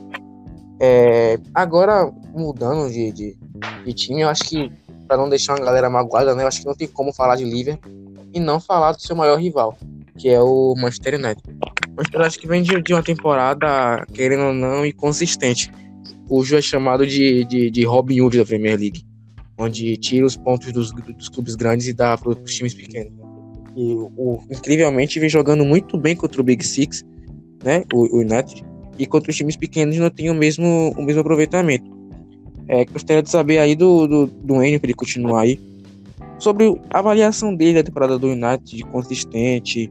É, agora, mudando de, de, de time, eu acho que para não deixar uma galera magoada, né? Eu acho que não tem como falar de Liverpool e não falar do seu maior rival, que é o Manchester United. O Manchester acho que vem de, de, uma temporada, querendo ou não, inconsistente, cujo é chamado de, de, de Robin Hood da Premier League, onde tira os pontos dos, dos clubes grandes e dá para os times pequenos. E o, incrivelmente vem jogando muito bem contra o Big Six, né? O, o United, e contra os times pequenos não tem o mesmo, o mesmo aproveitamento. É, gostaria de saber aí do, do, do Enio, para ele continuar aí. sobre a avaliação dele da temporada do United de consistente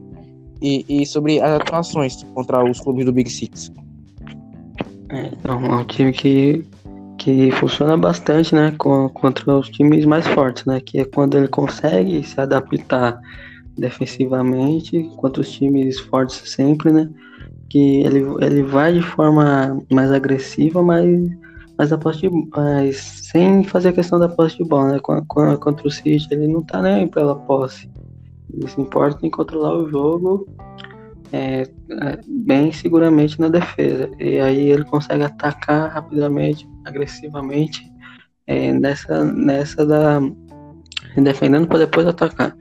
e, e sobre as atuações contra os clubes do Big Six. É, então, é um time que, que funciona bastante, né, contra os times mais fortes, né, que é quando ele consegue se adaptar defensivamente contra os times fortes sempre, né, que ele, ele vai de forma mais agressiva, mas, mas, a posse de, mas sem fazer a questão da posse de bola, né, contra o City ele não tá nem pela posse, ele se importa em controlar o jogo é, é, bem seguramente na defesa. E aí ele consegue atacar rapidamente, agressivamente, é, nessa, nessa da. defendendo para depois atacar.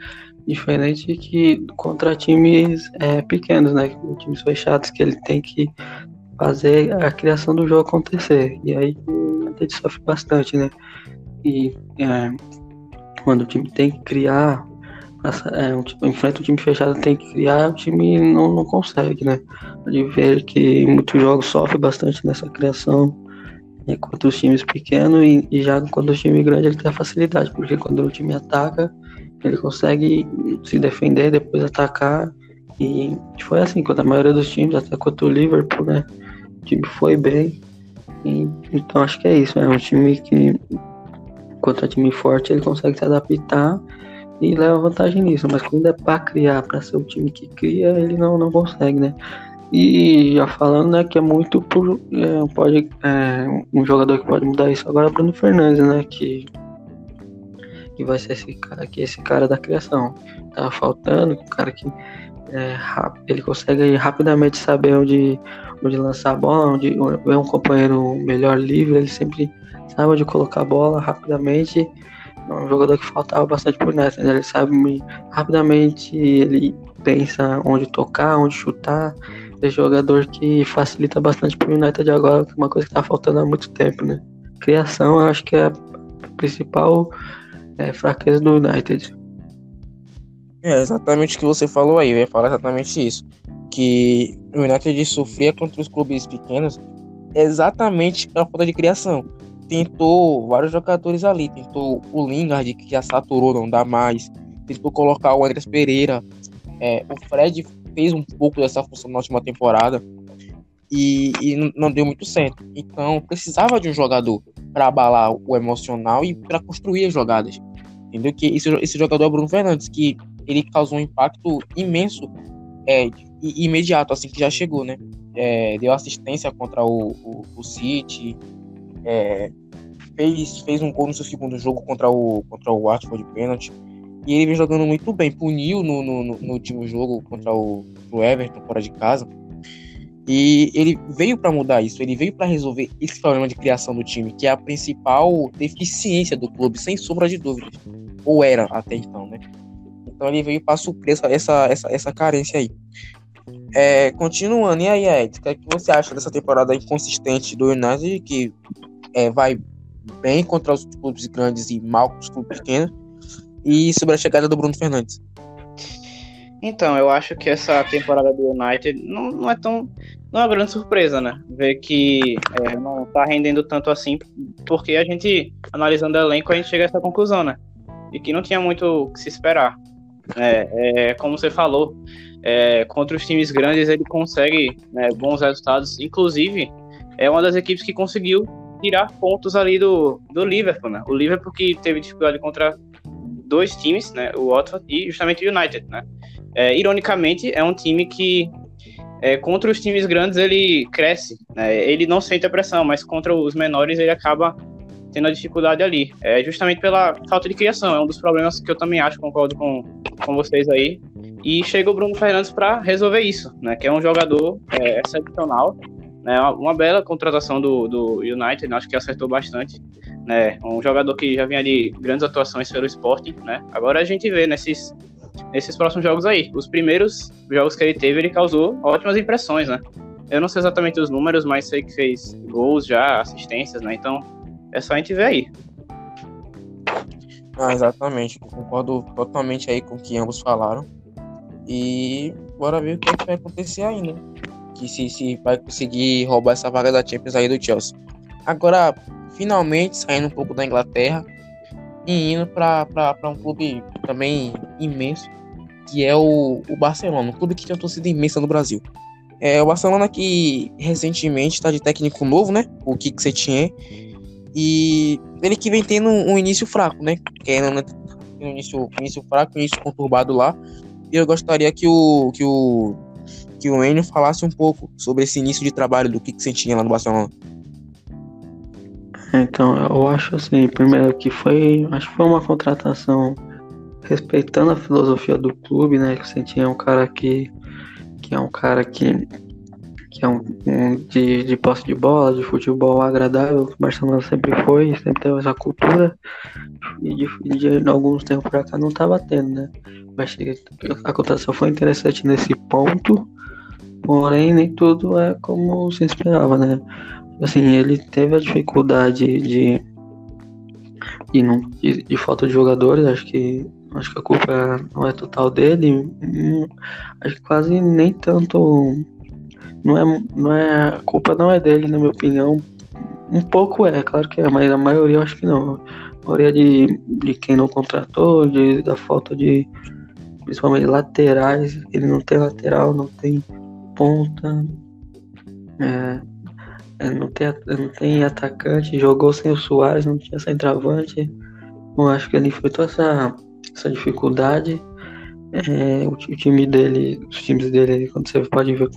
Diferente que contra times é, pequenos, né? Times fechados, que ele tem que fazer a criação do jogo acontecer. E aí a gente sofre bastante, né? E é, quando o time tem que criar é, um, tipo, enfrenta um time fechado, tem que criar, o time não, não consegue, né? De ver que muitos jogos sofrem bastante nessa criação né, contra os times pequenos e, e já quando o time grande ele tem a facilidade, porque quando o time ataca, ele consegue se defender, depois atacar. E foi assim contra a maioria dos times, até contra o Liverpool, né? Time foi bem. E, então acho que é isso, é um time que contra time forte ele consegue se adaptar e leva vantagem nisso. Mas quando é para criar, para ser o time que cria, ele não, não consegue, né? E já falando, né, que é muito por. É, pode, é, um jogador que pode mudar isso agora é Bruno Fernandes, né? Que, que vai ser esse cara aqui, esse cara da criação. Tá faltando, o cara que é, ele consegue rapidamente saber onde, onde lançar a bola, onde ver um companheiro melhor livre, ele sempre sabe onde colocar a bola rapidamente é um jogador que faltava bastante por nessa. Né? Ele sabe rapidamente, ele pensa onde tocar, onde chutar. É jogador que facilita bastante pro United agora, que é uma coisa que tá faltando há muito tempo, né? Criação, eu acho que é a principal é, fraqueza do United. É exatamente o que você falou aí, eu ia falar exatamente isso. Que o United sofria contra os clubes pequenos exatamente pela falta de criação tentou vários jogadores ali. Tentou o Lingard, que já saturou, não dá mais. Tentou colocar o Andrés Pereira. É, o Fred fez um pouco dessa função na última temporada e, e não deu muito certo. Então precisava de um jogador para abalar o emocional e para construir as jogadas. Entendeu? Que esse, esse jogador é o Bruno Fernandes, que ele causou um impacto imenso é, e imediato, assim que já chegou, né? É, deu assistência contra o, o, o City, é, fez, fez um gol no seu segundo jogo contra o, contra o Watford de pênalti. E ele vem jogando muito bem. Puniu no, no, no último jogo contra o, o Everton, fora de casa. E ele veio para mudar isso, ele veio para resolver esse problema de criação do time, que é a principal deficiência do clube, sem sombra de dúvidas. Ou era até então, né? Então ele veio para suprir essa, essa, essa, essa carência aí. É, continuando, e aí, Ed, o que, é que você acha dessa temporada inconsistente do United, que é, vai bem contra os clubes grandes e mal com os clubes pequenos. E sobre a chegada do Bruno Fernandes. Então, eu acho que essa temporada do United não, não é tão. Não é uma grande surpresa, né? Ver que é, não tá rendendo tanto assim, porque a gente, analisando o elenco, a gente chega a essa conclusão, né? E que não tinha muito o que se esperar. É, é como você falou, é, contra os times grandes ele consegue né, bons resultados. Inclusive, é uma das equipes que conseguiu tirar pontos ali do, do Liverpool, né? O Liverpool que teve dificuldade contra dois times, né? O Watford e justamente o United, né? É, ironicamente, é um time que é, contra os times grandes ele cresce, né? Ele não sente a pressão, mas contra os menores ele acaba tendo a dificuldade ali. É justamente pela falta de criação, é um dos problemas que eu também acho, concordo com, com vocês aí. E chega o Bruno Fernandes para resolver isso, né? Que é um jogador é, excepcional, né, uma, uma bela contratação do, do United, acho que acertou bastante. Né, um jogador que já vinha de grandes atuações pelo Sporting. Né, agora a gente vê nesses, nesses próximos jogos aí. Os primeiros jogos que ele teve, ele causou ótimas impressões. Né? Eu não sei exatamente os números, mas sei que fez gols já, assistências, né? Então é só a gente ver aí. Ah, exatamente, concordo totalmente aí com o que ambos falaram. E bora ver o que, é vai acontecer ainda que se, se vai conseguir roubar essa vaga da Champions aí do Chelsea. Agora, finalmente, saindo um pouco da Inglaterra, e indo para um clube também imenso, que é o, o Barcelona, um clube que tem uma torcida imensa no Brasil. É, o Barcelona que recentemente está de técnico novo, né? O Kik Setien. E ele que vem tendo um início fraco, né? Que um início, início fraco, início conturbado lá. E eu gostaria que o, que o, que o Enio falasse um pouco sobre esse início de trabalho do Kik Setien lá no Barcelona. Então, eu acho assim, primeiro que foi, acho que foi uma contratação respeitando a filosofia do clube, né? Que você tinha um cara que, que é um cara que, que é um, um de, de posse de bola, de futebol agradável, o Barcelona sempre foi, sempre teve essa cultura, e de, de, de alguns tempos pra cá não tava tendo, né? Mas a contratação foi interessante nesse ponto, porém nem tudo é como se esperava, né? Assim, ele teve a dificuldade de, de, não, de, de falta de jogadores, acho que acho que a culpa não é total dele, hum, acho que quase nem tanto não é, não é a culpa não é dele na minha opinião um pouco é claro que é mas a maioria eu acho que não a maioria de, de quem não contratou de, da falta de principalmente laterais ele não tem lateral não tem ponta é, não tem, não tem atacante, jogou sem o Soares, não tinha centroavante. Eu acho que foi toda essa, essa dificuldade. É, o, o, time dele, os times dele, quando você pode ver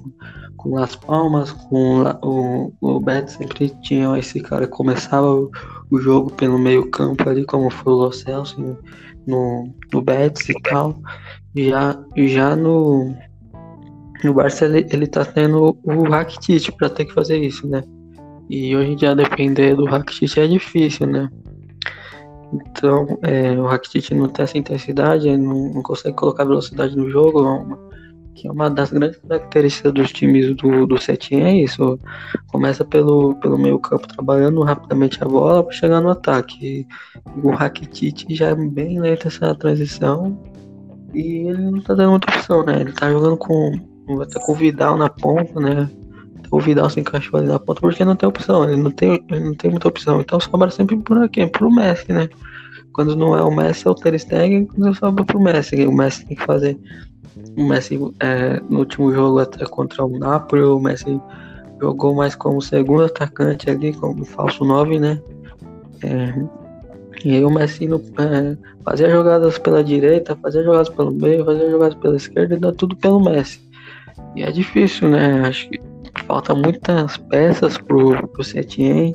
com, Las Palmas, com o, o Bet, sempre tinha esse cara que começava o, o jogo pelo meio campo ali, como foi o Lo Celso no, no Betis e tal. Já, já no, no Barça ele, ele tá tendo o Rakitic para ter que fazer isso, né? E hoje em dia depender do Rakitic é difícil, né? Então, é, o Rakitic não tem essa intensidade, não, não, consegue colocar velocidade no jogo, é uma, que é uma das grandes características dos times do, do Setien, é isso. Começa pelo, pelo meio campo, trabalhando rapidamente a bola para chegar no ataque. O Rakitic já é bem lento essa transição e ele não tá dando muita opção, né? Ele tá jogando com com o Vidal na ponta, né? O Vidal se encaixou ali na ponta porque não tem opção, ele não tem, ele não tem muita opção. Então sobra sempre por aqui, pro Messi, né? Quando não é o Messi, é o Ter Stegen, quando sobra pro Messi. O Messi tem que fazer. O Messi é, no último jogo até contra o Napoli, o Messi jogou mais como segundo atacante ali, como falso 9, né? É, e aí o Messi é, fazia jogadas pela direita, fazia jogadas pelo meio, fazia jogadas pela esquerda dá tudo pelo Messi. E é difícil, né? Acho que falta muitas peças pro, pro Setien.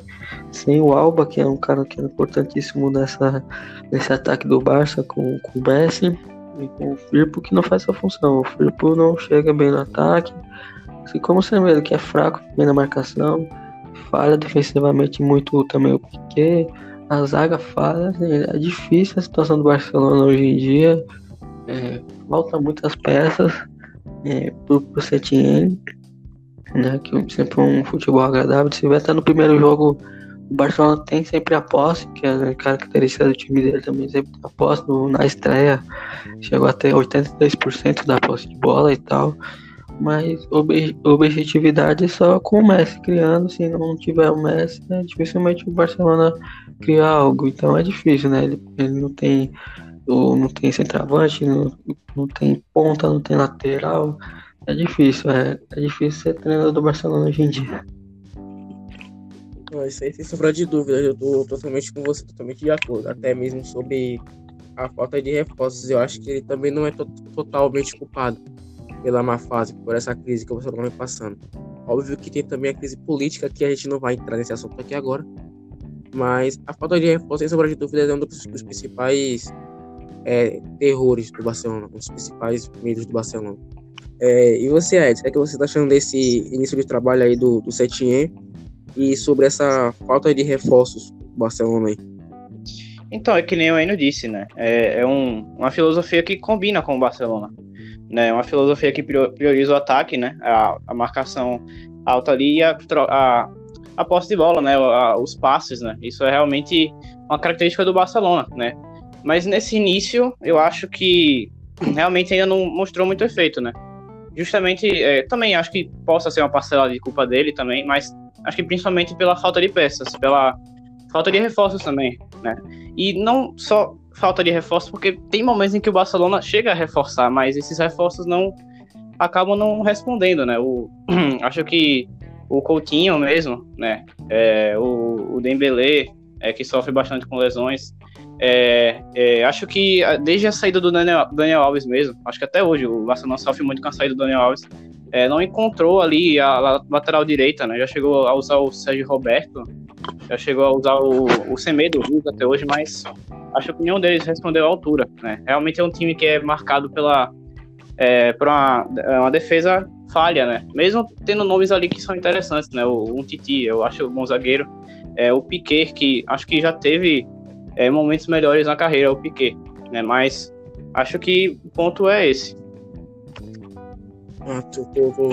Sem o Alba, que é um cara que é importantíssimo nessa, nesse ataque do Barça com, com o Messi. O Firpo que não faz essa função. O Firpo não chega bem no ataque. Assim como o Semedo, que é fraco na marcação. Falha defensivamente muito também o Piquet. A zaga falha. É difícil a situação do Barcelona hoje em dia. É, falta muitas peças é, pro, pro Setien, né, que sempre um futebol agradável se ver. Até no primeiro jogo, o Barcelona tem sempre a posse, que é a característica do time dele também, sempre a posse. Na estreia, chegou até 82% da posse de bola e tal. Mas ob objetividade é só com o Messi criando, se não tiver o Messi, né, dificilmente o Barcelona cria algo. Então é difícil, né? Ele, ele não tem não tem centroavante, não, não tem ponta, não tem lateral. É difícil, é, é difícil ser treinador do Barcelona hoje em dia. Isso aí sem sombra de dúvida, eu tô totalmente com você, totalmente de acordo. Até mesmo sobre a falta de reforços, eu acho que ele também não é to totalmente culpado pela má fase, por essa crise que o Barcelona vem passando. Óbvio que tem também a crise política, que a gente não vai entrar nesse assunto aqui agora. Mas a falta de reforços, sem sombra de dúvida, é um dos, dos principais é, terrores do Barcelona, um dos principais medos do Barcelona. É, e você, Ed, o que, é que você está achando desse início de trabalho aí do, do Setien e sobre essa falta de reforços do Barcelona aí? Então, é que nem o Eno disse, né? É, é um, uma filosofia que combina com o Barcelona. Né? Uma filosofia que prioriza o ataque, né? A, a marcação alta ali e a, a, a posse de bola, né? A, os passes, né? Isso é realmente uma característica do Barcelona, né? Mas nesse início, eu acho que realmente ainda não mostrou muito efeito, né? Justamente, é, também acho que possa ser uma parcela de culpa dele também, mas acho que principalmente pela falta de peças, pela falta de reforços também. né? E não só falta de reforço, porque tem momentos em que o Barcelona chega a reforçar, mas esses reforços não acabam não respondendo, né? O, acho que o Coutinho mesmo, né? É, o, o Dembélé, é, que sofre bastante com lesões. É, é, acho que desde a saída do Daniel, Daniel, Alves mesmo, acho que até hoje o Barcelona sofre muito com a saída do Daniel Alves. É, não encontrou ali a, lateral direita, né? Já chegou a usar o Sérgio Roberto, já chegou a usar o, o Semedo até hoje, mas acho que nenhum deles respondeu à altura, né? Realmente é um time que é marcado pela é, por uma, é uma defesa falha, né? Mesmo tendo nomes ali que são interessantes, né? O, um Titi, eu acho bom zagueiro. É, o Piquet, que acho que já teve é, momentos melhores na carreira, o Piquet, né? Mas acho que o ponto é esse. Ah, tô, tô, tô,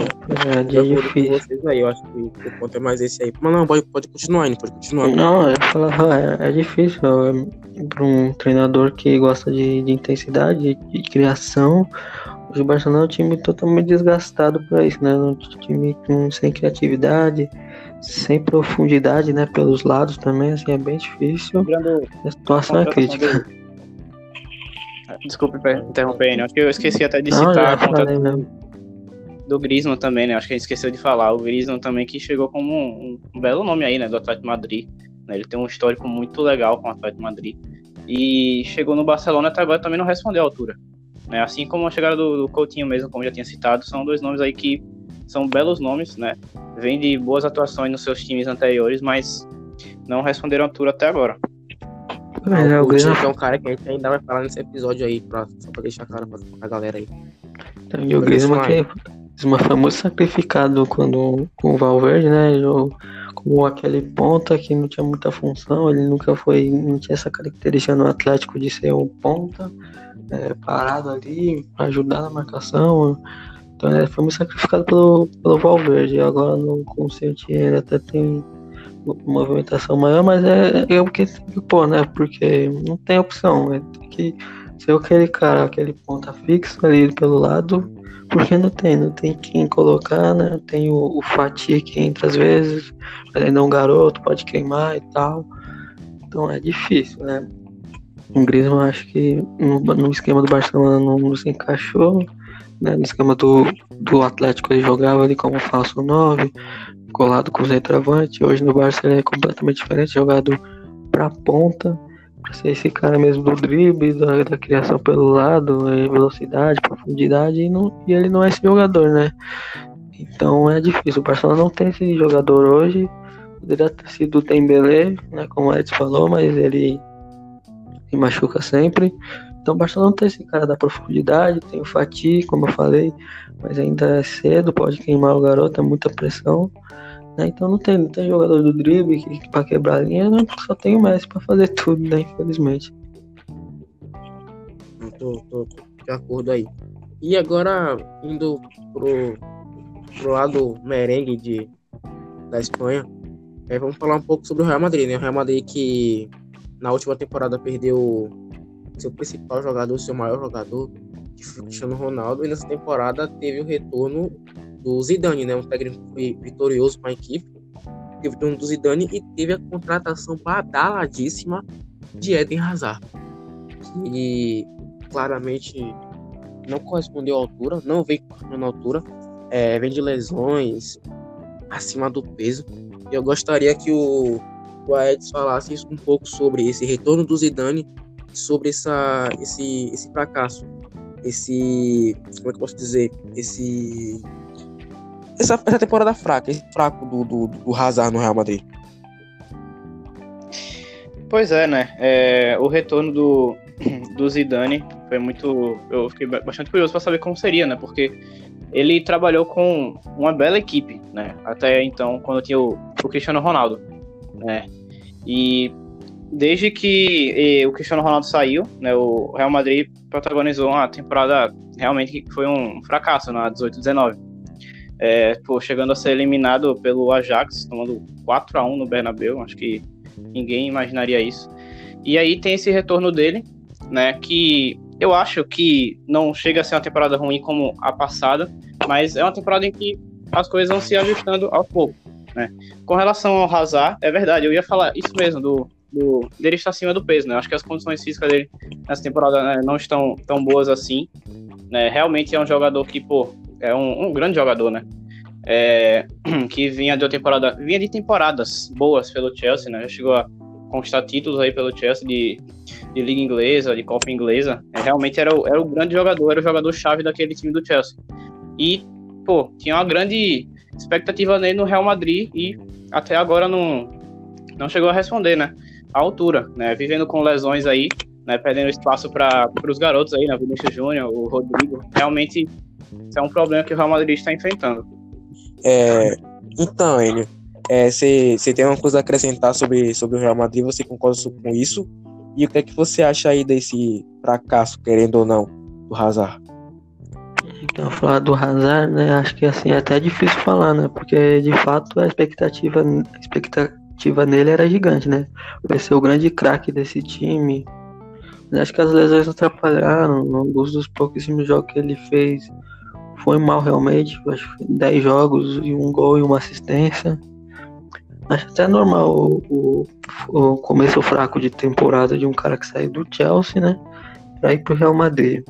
é, de difícil. vocês aí, eu acho que o ponto é mais esse aí. Mas não, pode, pode continuar ainda, pode continuar. Não, eu falava, é, é difícil é, para um treinador que gosta de, de intensidade, de, de criação. O Barcelona é um time totalmente desgastado para isso, né? Um time com, sem criatividade, sem profundidade, né? Pelos lados também, assim, é bem difícil. A situação é crítica. Desculpe interromper, acho que eu esqueci até de citar a conta do Griezmann também, né? Acho que a gente esqueceu de falar. O Griezmann também que chegou como um, um belo nome aí, né? Do Atlético Madrid. Né? Ele tem um histórico muito legal com o Atlético Madrid. E chegou no Barcelona até agora também não respondeu à altura. Né? Assim como a chegada do, do Coutinho mesmo, como já tinha citado, são dois nomes aí que são belos nomes, né? Vêm de boas atuações nos seus times anteriores, mas não responderam à altura até agora. Mas é, o Griezmann é um cara que a gente ainda vai falar nesse episódio aí, pra, só pra deixar claro pra, pra galera aí. Então, e o Griezmann que uma famoso sacrificado quando com o Valverde, né? Como aquele ponta que não tinha muita função, ele nunca foi, não tinha essa característica no Atlético de ser um ponta, é, parado ali para ajudar na marcação. Então ele foi muito sacrificado pelo, pelo Valverde. Agora no concerto ele até tem movimentação maior, mas é, é o que tem que pôr, né? Porque não tem opção. Ele tem que ser aquele cara, aquele ponta fixo ali pelo lado porque não tem, não tem quem colocar, né? Tem o, o Fatih que entra às vezes, mas ainda é um garoto, pode queimar e tal. Então é difícil, né? O Griezmann acho que no, no esquema do Barcelona não, não, se encaixou, né? No esquema do, do Atlético ele jogava ali como falso 9, colado com o centroavante. Hoje no Barça ele é completamente diferente, jogado pra ponta ser esse cara mesmo do drible, da, da criação pelo lado, é, velocidade, profundidade, e, não, e ele não é esse jogador, né? Então é difícil. O Barcelona não tem esse jogador hoje. Poderia ter sido o Dembélé, né, como o Edson falou, mas ele se machuca sempre. Então o Barcelona não tem esse cara da profundidade, tem o Fatih, como eu falei, mas ainda é cedo, pode queimar o garoto, é muita pressão. Né? Então não tem, não tem jogador do drible que, quebrar a linha, né? só tem o Messi pra fazer tudo, né? Infelizmente. Tô, tô, de acordo aí. E agora, indo pro, pro lado merengue de, da Espanha, é, vamos falar um pouco sobre o Real Madrid, né? O Real Madrid que na última temporada perdeu seu principal jogador, seu maior jogador, Cristiano Ronaldo, e nessa temporada teve o retorno do Zidane, né? Um técnico que foi vitorioso com a equipe. Teve um do Zidane e teve a contratação badaladíssima de Eden Hazard. Que claramente não correspondeu à altura, não veio à altura, é, vem de lesões acima do peso. Eu gostaria que o, o Aedes falasse um pouco sobre esse retorno do Zidane, sobre essa, esse, esse fracasso, esse, como é que eu posso dizer, esse essa, essa temporada fraca, esse fraco do, do, do Hazard no Real Madrid? Pois é, né? É, o retorno do, do Zidane foi muito. Eu fiquei bastante curioso para saber como seria, né? Porque ele trabalhou com uma bela equipe, né? Até então, quando tinha o, o Cristiano Ronaldo, né? E desde que e, o Cristiano Ronaldo saiu, né? O Real Madrid protagonizou uma temporada realmente que foi um fracasso na 18-19 é, pô, chegando a ser eliminado pelo Ajax, tomando 4 a 1 no Bernabéu, acho que ninguém imaginaria isso. E aí tem esse retorno dele, né, que eu acho que não chega a ser uma temporada ruim como a passada, mas é uma temporada em que as coisas vão se ajustando ao pouco, né. Com relação ao Hazard, é verdade, eu ia falar isso mesmo, do, do, dele estar acima do peso, né? Acho que as condições físicas dele nessa temporada né, não estão tão boas assim. Né? Realmente é um jogador que, pô, é um, um grande jogador, né? É, que vinha de temporada, vinha de temporadas boas pelo Chelsea, né? Já chegou a conquistar títulos aí pelo Chelsea de, de liga inglesa, de Copa inglesa. É, realmente era o, era o grande jogador, era o jogador chave daquele time do Chelsea. E, pô, tinha uma grande expectativa nele no Real Madrid e até agora não, não chegou a responder, né? A altura, né? Vivendo com lesões aí, né? Perdendo espaço para os garotos aí, né? Vinícius Júnior, o Rodrigo. Realmente, isso é um problema que o Real Madrid está enfrentando. É, então, Enio, você é, tem uma coisa a acrescentar sobre, sobre o Real Madrid? Você concorda com isso? E o que é que você acha aí desse fracasso, querendo ou não, do Hazard? Então, falar do Hazard, né, acho que assim é até difícil falar, né, porque de fato a expectativa, a expectativa nele era gigante, né, vai ser o grande craque desse time. Mas acho que as lesões atrapalharam, alguns dos pouquíssimos jogos que ele fez foi mal realmente, acho que 10 jogos e um gol e uma assistência. Acho até normal o, o, o começo fraco de temporada de um cara que sai do Chelsea, né, para ir pro Real Madrid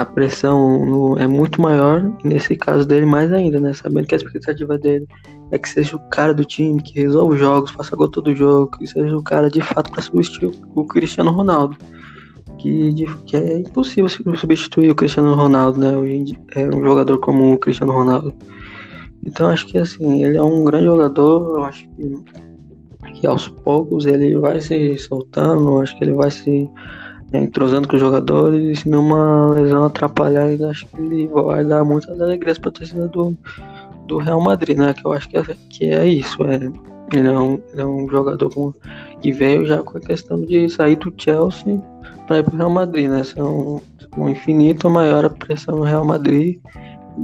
a pressão no, é muito maior, nesse caso dele mais ainda, né? Sabendo que a expectativa dele é que seja o cara do time, que resolva os jogos, faça gol todo jogo, que seja o cara de fato para substituir o Cristiano Ronaldo. Que, que, é impossível substituir o Cristiano Ronaldo, né? É um jogador como o Cristiano Ronaldo. Então acho que assim, ele é um grande jogador, eu acho que, que aos poucos ele vai se soltando, acho que ele vai se né, entrosando com os jogadores, se nenhuma lesão atrapalhar, acho que ele vai dar muitas alegrias para a torcida do, do Real Madrid, né? Que eu acho que é, que é isso. É, ele, é um, ele é um jogador com, que veio já com a questão de sair do Chelsea para ir para o Real Madrid, né? São um infinito maior a pressão no Real Madrid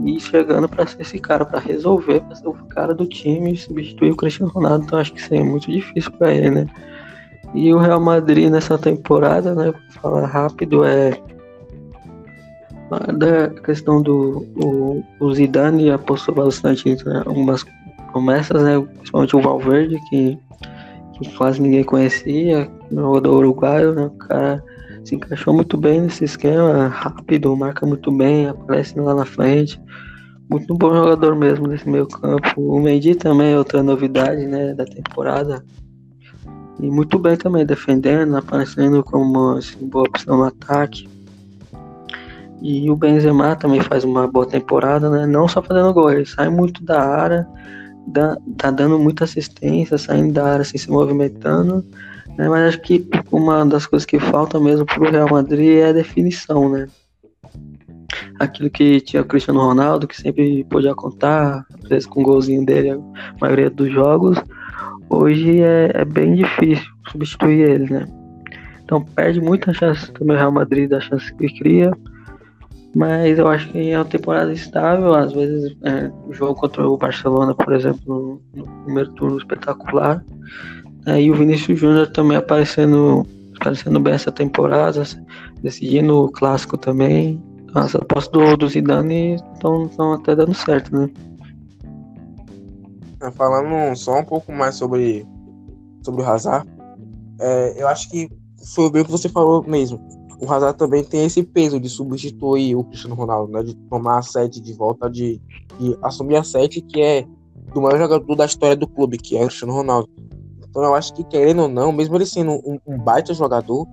e chegando para ser esse cara, para resolver, para ser o cara do time, substituir o Cristiano Ronaldo. Então acho que isso é muito difícil para ele, né? E o Real Madrid nessa temporada, né? Falar rápido é da questão do o, o Zidane apostou bastante em né, algumas promessas, né? Principalmente o Valverde, que, que quase ninguém conhecia, jogador uruguaio, né? O cara se encaixou muito bem nesse esquema, rápido, marca muito bem, aparece lá na frente. Muito bom jogador mesmo nesse meio campo. O Mendy também é outra novidade, né, da temporada. E muito bem também, defendendo, aparecendo como assim, boa opção no ataque. E o Benzema também faz uma boa temporada, né? Não só fazendo gol, ele sai muito da área, dá, tá dando muita assistência, saindo da área, assim, se movimentando. Né? Mas acho que uma das coisas que falta mesmo pro Real Madrid é a definição, né? Aquilo que tinha o Cristiano Ronaldo, que sempre podia contar, às vezes com o golzinho dele, a maioria dos jogos hoje é, é, bem difícil substituir ele, né? Então perde muita chance também o Real Madrid da chance que cria. Mas eu acho que é uma temporada estável. Às vezes, é, o jogo contra o Barcelona, por exemplo, no primeiro turno espetacular. É, e o Vinícius Júnior também aparecendo, aparecendo bem essa temporada, decidindo o clássico também. As apostas do, do Zidane estão até dando certo, né? É, falando só um pouco mais sobre, sobre o Hazard, é, eu acho que foi bem o que você falou mesmo. O Hazard também tem esse peso de substituir o Cristiano Ronaldo, né? De tomar a sete de volta, de, de assumir a sete que é do maior jogador da história do clube, que é o Cristiano Ronaldo. Então eu acho que, querendo ou não, mesmo ele sendo um, um baita jogador,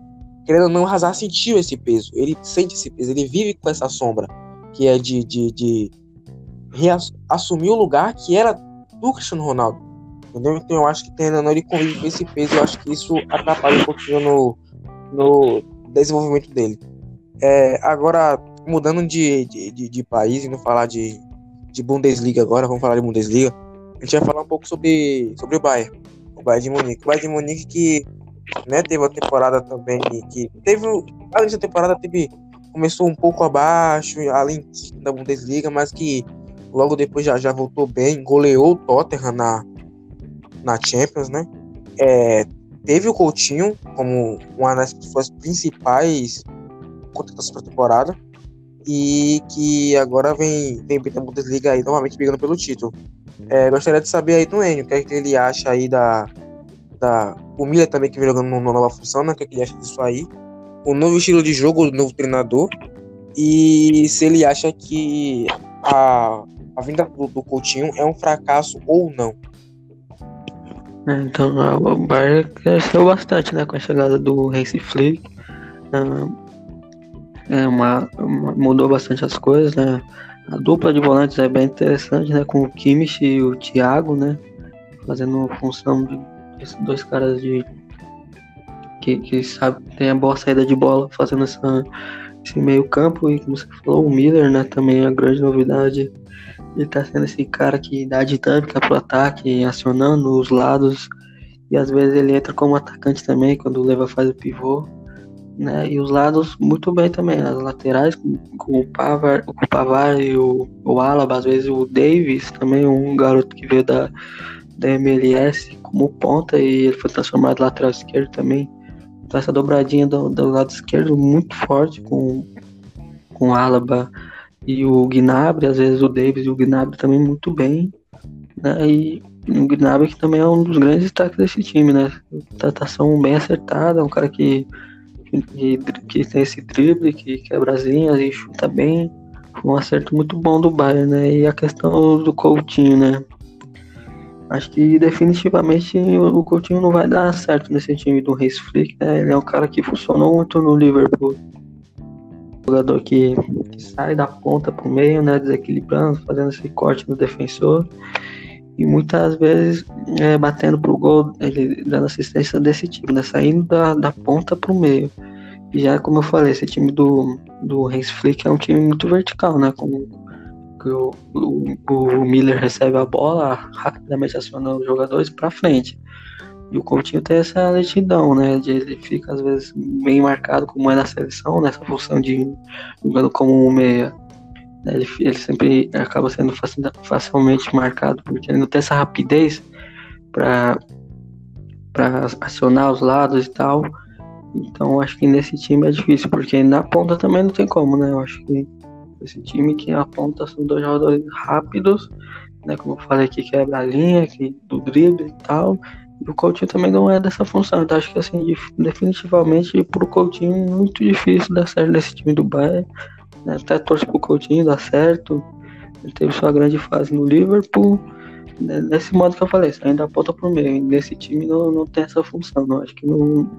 querendo ou não, o Hazard sentiu esse peso. Ele sente esse peso, ele vive com essa sombra, que é de, de, de assumir o lugar que era do Cristiano Ronaldo. Entendeu? Então eu acho que tendo não ele convive com esse peso, eu acho que isso atrapalha um pouquinho no, no desenvolvimento dele. É, agora, mudando de, de, de, de país e não falar de, de Bundesliga agora, vamos falar de Bundesliga. A gente vai falar um pouco sobre, sobre o Bayern. Bayern de Munique. O Bayern de Munique que né, teve uma temporada também que teve, além dessa temporada, teve, começou um pouco abaixo, além da Bundesliga, mas que logo depois já, já voltou bem, goleou o Tottenham na, na Champions, né? É, teve o Coutinho como uma das suas principais contratações para a temporada e que agora vem, vem na Bundesliga aí novamente brigando pelo título. É, gostaria de saber aí do Enio, o que, é que ele acha aí da, da, o Miller também que vem jogando numa nova função, né? O que ele acha disso aí? O novo estilo de jogo do novo treinador e se ele acha que a, a vinda do, do Coutinho é um fracasso ou não. É, então, o Bayern cresceu bastante, né, com a chegada do Hansi Flick. É, é uma, uma, mudou bastante as coisas, né? A dupla de volantes é bem interessante, né, com o Kimmich e o Thiago, né, fazendo função de dois caras de que, que sabe tem a boa saída de bola, fazendo essa, esse meio campo e como você falou, o Miller, né, também é a grande novidade ele tá sendo esse cara que dá dinâmica pro ataque, acionando os lados. E às vezes ele entra como atacante também, quando Leva faz o pivô. Né? E os lados muito bem também, as laterais com, o Pavar, o Pavar e o, o Alaba, às vezes o Davis também, um garoto que veio da, da MLS como ponta e ele foi transformado lateral esquerdo também. Então essa dobradinha do, do lado esquerdo muito forte com, com o Alaba e o Gnabry, às vezes o Davis e o Gnabry também muito bem, né? E o Gnabry que também é um dos grandes destaques desse time, né? Tratação bem acertada, é um cara que, que, que tem esse drible, que quebra as linhas e chuta bem. Foi um acerto muito bom do Bayern, né? E a questão do Coutinho, né? Acho que definitivamente o Coutinho não vai dar certo nesse time do Reis Flick, né? Ele é um cara que funcionou muito no Liverpool jogador que, que sai da ponta para o meio, né, desequilibrando, fazendo esse corte no defensor e muitas vezes é, batendo pro gol, ele dando assistência desse tipo, né, saindo da, da ponta para o meio. E já como eu falei, esse time do, do Hans Flick é um time muito vertical, né, com o, o, o Miller recebe a bola, rapidamente aciona os jogadores para frente. E o Coutinho tem essa lentidão, né? De ele fica às vezes bem marcado como é na seleção, nessa função de jogando como um meia. Ele, ele sempre acaba sendo facilmente marcado porque ele não tem essa rapidez para acionar os lados e tal. Então acho que nesse time é difícil, porque na ponta também não tem como, né? Eu acho que esse time que a ponta são dois jogadores rápidos, né? Como eu falei aqui, quebra a linha, que, do drible e tal. E o Coutinho também não é dessa função. Então acho que assim, definitivamente pro Coutinho é muito difícil dar certo nesse time do Bayern. Né? Até torce pro Coutinho dar certo. Ele teve sua grande fase no Liverpool. Né? Nesse modo que eu falei, saindo da ponta pro meio. Nesse time não, não tem essa função. Não. Acho que não,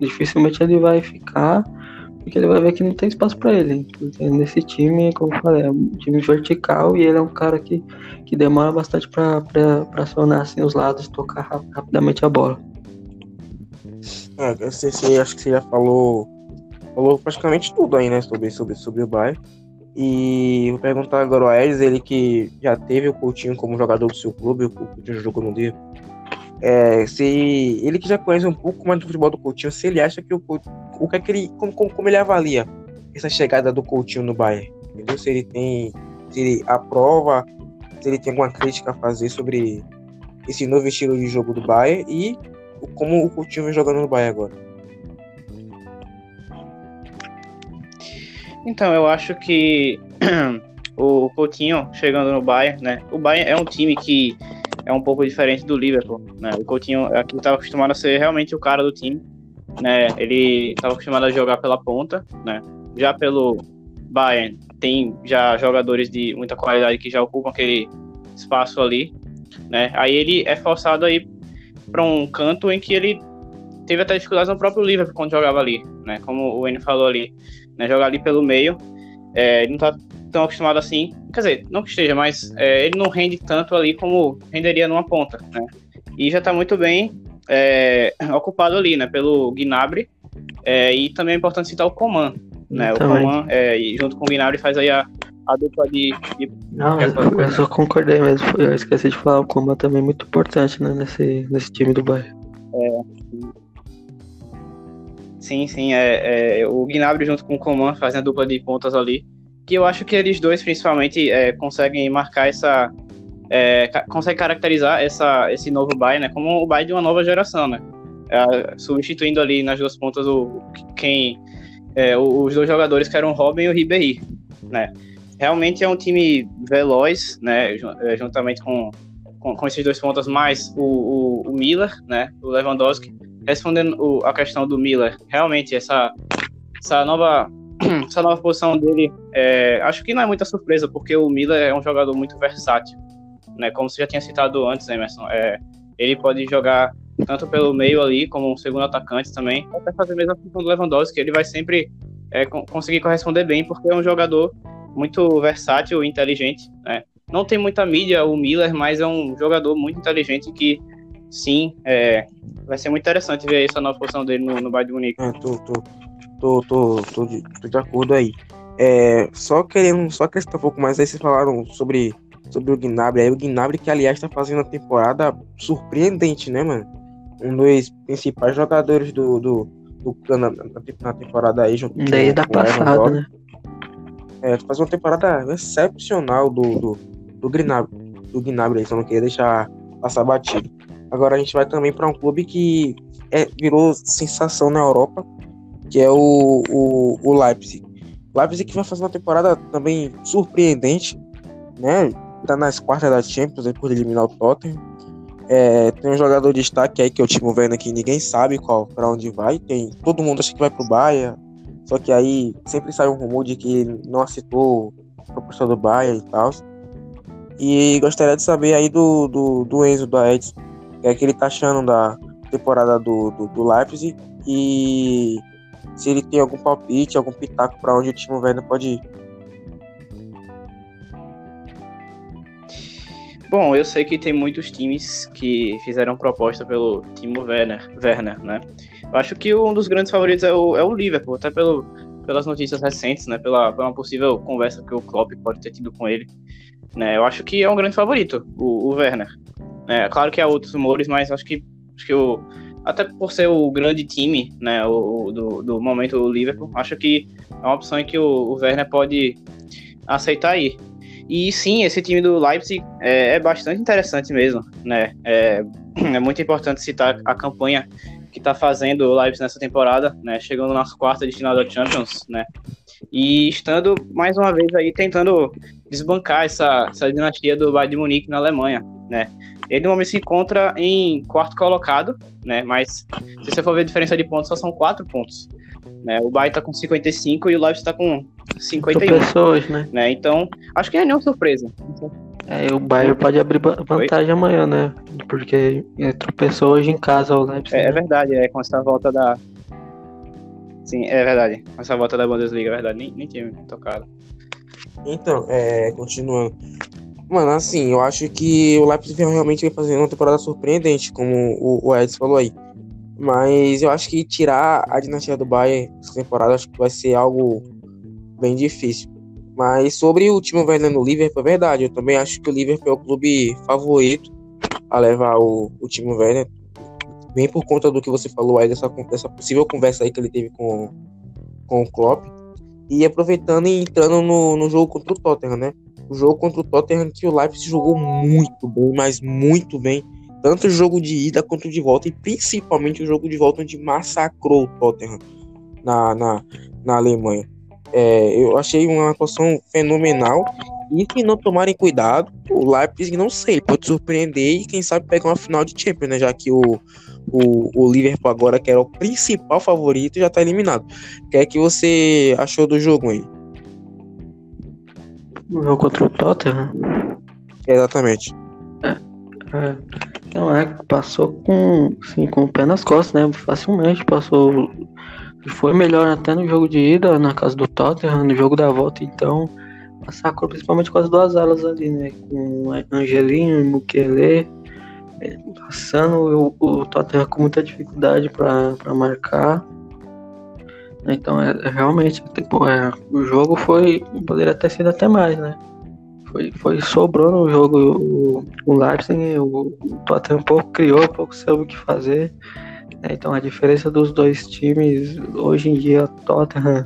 dificilmente ele vai ficar porque ele vai ver que não tem espaço para ele. Nesse time, como eu falei, é um time vertical e ele é um cara que, que demora bastante para acionar assim, os lados e tocar rapidamente a bola. É, eu sei, sei, acho que você já falou, falou praticamente tudo aí, né, sobre, sobre, sobre o Bayern. E vou perguntar agora ao Ares, ele que já teve o Coutinho como jogador do seu clube, o Coutinho jogou no dia. É, se ele que já conhece um pouco mais do futebol do Coutinho, se ele acha que o, o que, é que ele, como, como, como, ele avalia essa chegada do Coutinho no Bayern, entendeu? Se ele tem, se ele aprova, se ele tem alguma crítica a fazer sobre esse novo estilo de jogo do Bayern e como o Coutinho vem jogando no Bayern agora. Então, eu acho que o Coutinho chegando no Bayern, né? O Bayern é um time que é um pouco diferente do Liverpool, né? O Coutinho aqui estava acostumado a ser realmente o cara do time, né? Ele estava acostumado a jogar pela ponta, né? Já pelo Bayern tem já jogadores de muita qualidade que já ocupam aquele espaço ali, né? Aí ele é forçado aí para um canto em que ele teve até dificuldades no próprio Liverpool quando jogava ali, né? Como o N falou ali, né? Jogar ali pelo meio, é, ele não tá tão acostumado assim. Quer dizer, não que esteja, mas é, ele não rende tanto ali como renderia numa ponta, né? E já está muito bem é, ocupado ali, né? Pelo Gnabry. É, e também é importante citar o Coman, né? O Coman, é, junto com o Gnabry, faz aí a, a dupla de, de... Não, eu, eu, só concordei mesmo. Eu esqueci de falar, o Coman também é muito importante, né? Nesse, nesse time do Bayern. É, sim, sim. É, é, o Gnabry junto com o Coman fazendo a dupla de pontas ali que eu acho que eles dois principalmente é, conseguem marcar essa é, consegue caracterizar essa, esse novo Bayern né, como o Bayern de uma nova geração, né? É, substituindo ali nas duas pontas o quem é, os dois jogadores que eram o Robin e o Ribéry, né? Realmente é um time veloz, né? Juntamente com, com, com esses dois pontas mais o, o, o Miller, né? O Lewandowski respondendo o, a questão do Miller, realmente essa, essa nova essa nova posição dele, é, acho que não é muita surpresa, porque o Miller é um jogador muito versátil, né? Como você já tinha citado antes, Emerson, é, ele pode jogar tanto pelo meio ali, como um segundo atacante também, até fazer a mesma função do Lewandowski, ele vai sempre é, conseguir corresponder bem, porque é um jogador muito versátil e inteligente, né? Não tem muita mídia o Miller, mas é um jogador muito inteligente que, sim, é, vai ser muito interessante ver essa nova posição dele no, no Bayern de Munique. É, tô, tô, tô, tô, tô, de, tô de acordo aí. É, só querendo, só acrescentar um pouco mais aí, vocês falaram sobre, sobre o Gnabry, aí o Gnabry que aliás tá fazendo uma temporada surpreendente, né, mano? Um dos principais jogadores do, do, do na, na, temporada aí, junto Daí da passada, né? É, faz uma temporada excepcional do, do, do Gnabry, do Gnabry aí, só não queria deixar passar batido. Agora a gente vai também para um clube que é, virou sensação na Europa, que é o, o, o Leipzig. Leipzig vai fazer uma temporada também surpreendente, né? Tá nas quartas da Champions depois de eliminar o Tottenham. É, tem um jogador de destaque aí que o Timo Werner que ninguém sabe qual para onde vai. Tem todo mundo acha que vai pro Bayern, só que aí sempre sai um rumor de que não aceitou a proposta do Bayern e tal. E gostaria de saber aí do, do, do Enzo, do Edson, é que ele tá achando da temporada do, do, do Leipzig e se ele tem algum palpite, algum pitaco para onde o Timo Werner pode ir. Bom, eu sei que tem muitos times que fizeram proposta pelo Timo Werner, Werner né? Eu acho que um dos grandes favoritos é o, é o Liverpool, até pelo, pelas notícias recentes, né? Pela, pela possível conversa que o Klopp pode ter tido com ele. Né? Eu acho que é um grande favorito, o, o Werner. É, claro que há outros rumores, mas acho que, acho que o, até por ser o grande time, né, o, do, do momento o Liverpool, acho que é uma opção que o, o Werner pode aceitar aí. E sim, esse time do Leipzig é, é bastante interessante mesmo, né? É, é, muito importante citar a campanha que está fazendo o Leipzig nessa temporada, né? Chegando nas quartas de final da Champions, né? E estando mais uma vez aí tentando desbancar essa, essa dinastia do Bayern de Munique na Alemanha, né? Ele no momento se encontra em quarto colocado, né? Mas se você for ver a diferença de pontos, só são quatro pontos. Né? O Bayern tá com 55 e o Leipzig tá com 51. Pessoas, né? né? Então, acho que não é nenhuma surpresa. É, o Bayern pode abrir vantagem Oi? amanhã, né? Porque tropeçou hoje em casa o Leipzig. É, é, verdade, é com essa volta da. Sim, é verdade. Com essa volta da Bundesliga, é verdade. Nem, nem tinha tocado. Então, é, continuando. Mano, assim, eu acho que o Leipzig realmente vem fazendo uma temporada surpreendente, como o, o Edson falou aí. Mas eu acho que tirar a dinastia do Bayern essa temporada acho que vai ser algo bem difícil. Mas sobre o time Werner no Liverpool, é verdade. Eu também acho que o Liverpool é o clube favorito a levar o, o time Werner. Bem por conta do que você falou aí, dessa, dessa possível conversa aí que ele teve com, com o Klopp. E aproveitando e entrando no, no jogo contra o Tottenham, né? O jogo contra o Tottenham que o Leipzig jogou muito bem, mas muito bem. Tanto o jogo de ida quanto de volta. E principalmente o jogo de volta onde massacrou o Tottenham na, na, na Alemanha. É, eu achei uma atuação fenomenal. E se não tomarem cuidado, o Leipzig, não sei, pode surpreender e quem sabe pegar uma final de Champions, né? Já que o, o, o Liverpool agora, que era o principal favorito, já tá eliminado. O que é que você achou do jogo aí? O jogo contra o Tottenham? Exatamente. É, é. Então é, passou com, assim, com o pé nas costas, né? Facilmente passou foi melhor até no jogo de ida, na casa do Tottenham, no jogo da volta, então. Massacrou principalmente com as duas alas ali, né? Com Angelinho e Mukele é, passando o, o Tottenham com muita dificuldade para marcar. Então, é, é realmente, tipo, é, o jogo foi. Poderia ter sido até mais, né? Foi, foi sobrou no jogo o, o Leipzig, o, o Tottenham pouco criou, pouco soube o que fazer. É, então a diferença dos dois times hoje em dia, Tottenham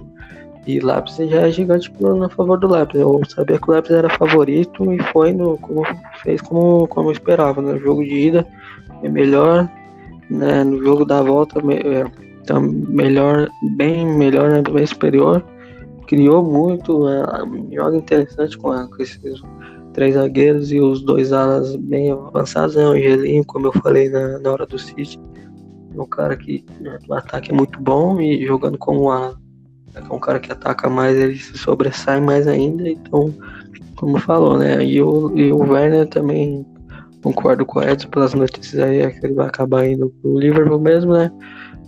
e Leipzig já é gigante no, favor do Leipzig. Eu sabia que o Leipzig era favorito e foi no, como, fez como, como eu esperava. No né? jogo de ida é melhor, né? no jogo da volta é, tá melhor, bem melhor, né? bem superior. Criou muito, é, joga interessante com, com esses três zagueiros e os dois alas bem avançados, né? O Angelinho, como eu falei na, na hora do City É um cara que né, o ataque é muito bom e jogando como a é um cara que ataca mais, ele se sobressai mais ainda, então, como falou, né? E o, e o Werner também concordo com o Edson pelas notícias aí, é que ele vai acabar indo pro Liverpool mesmo, né?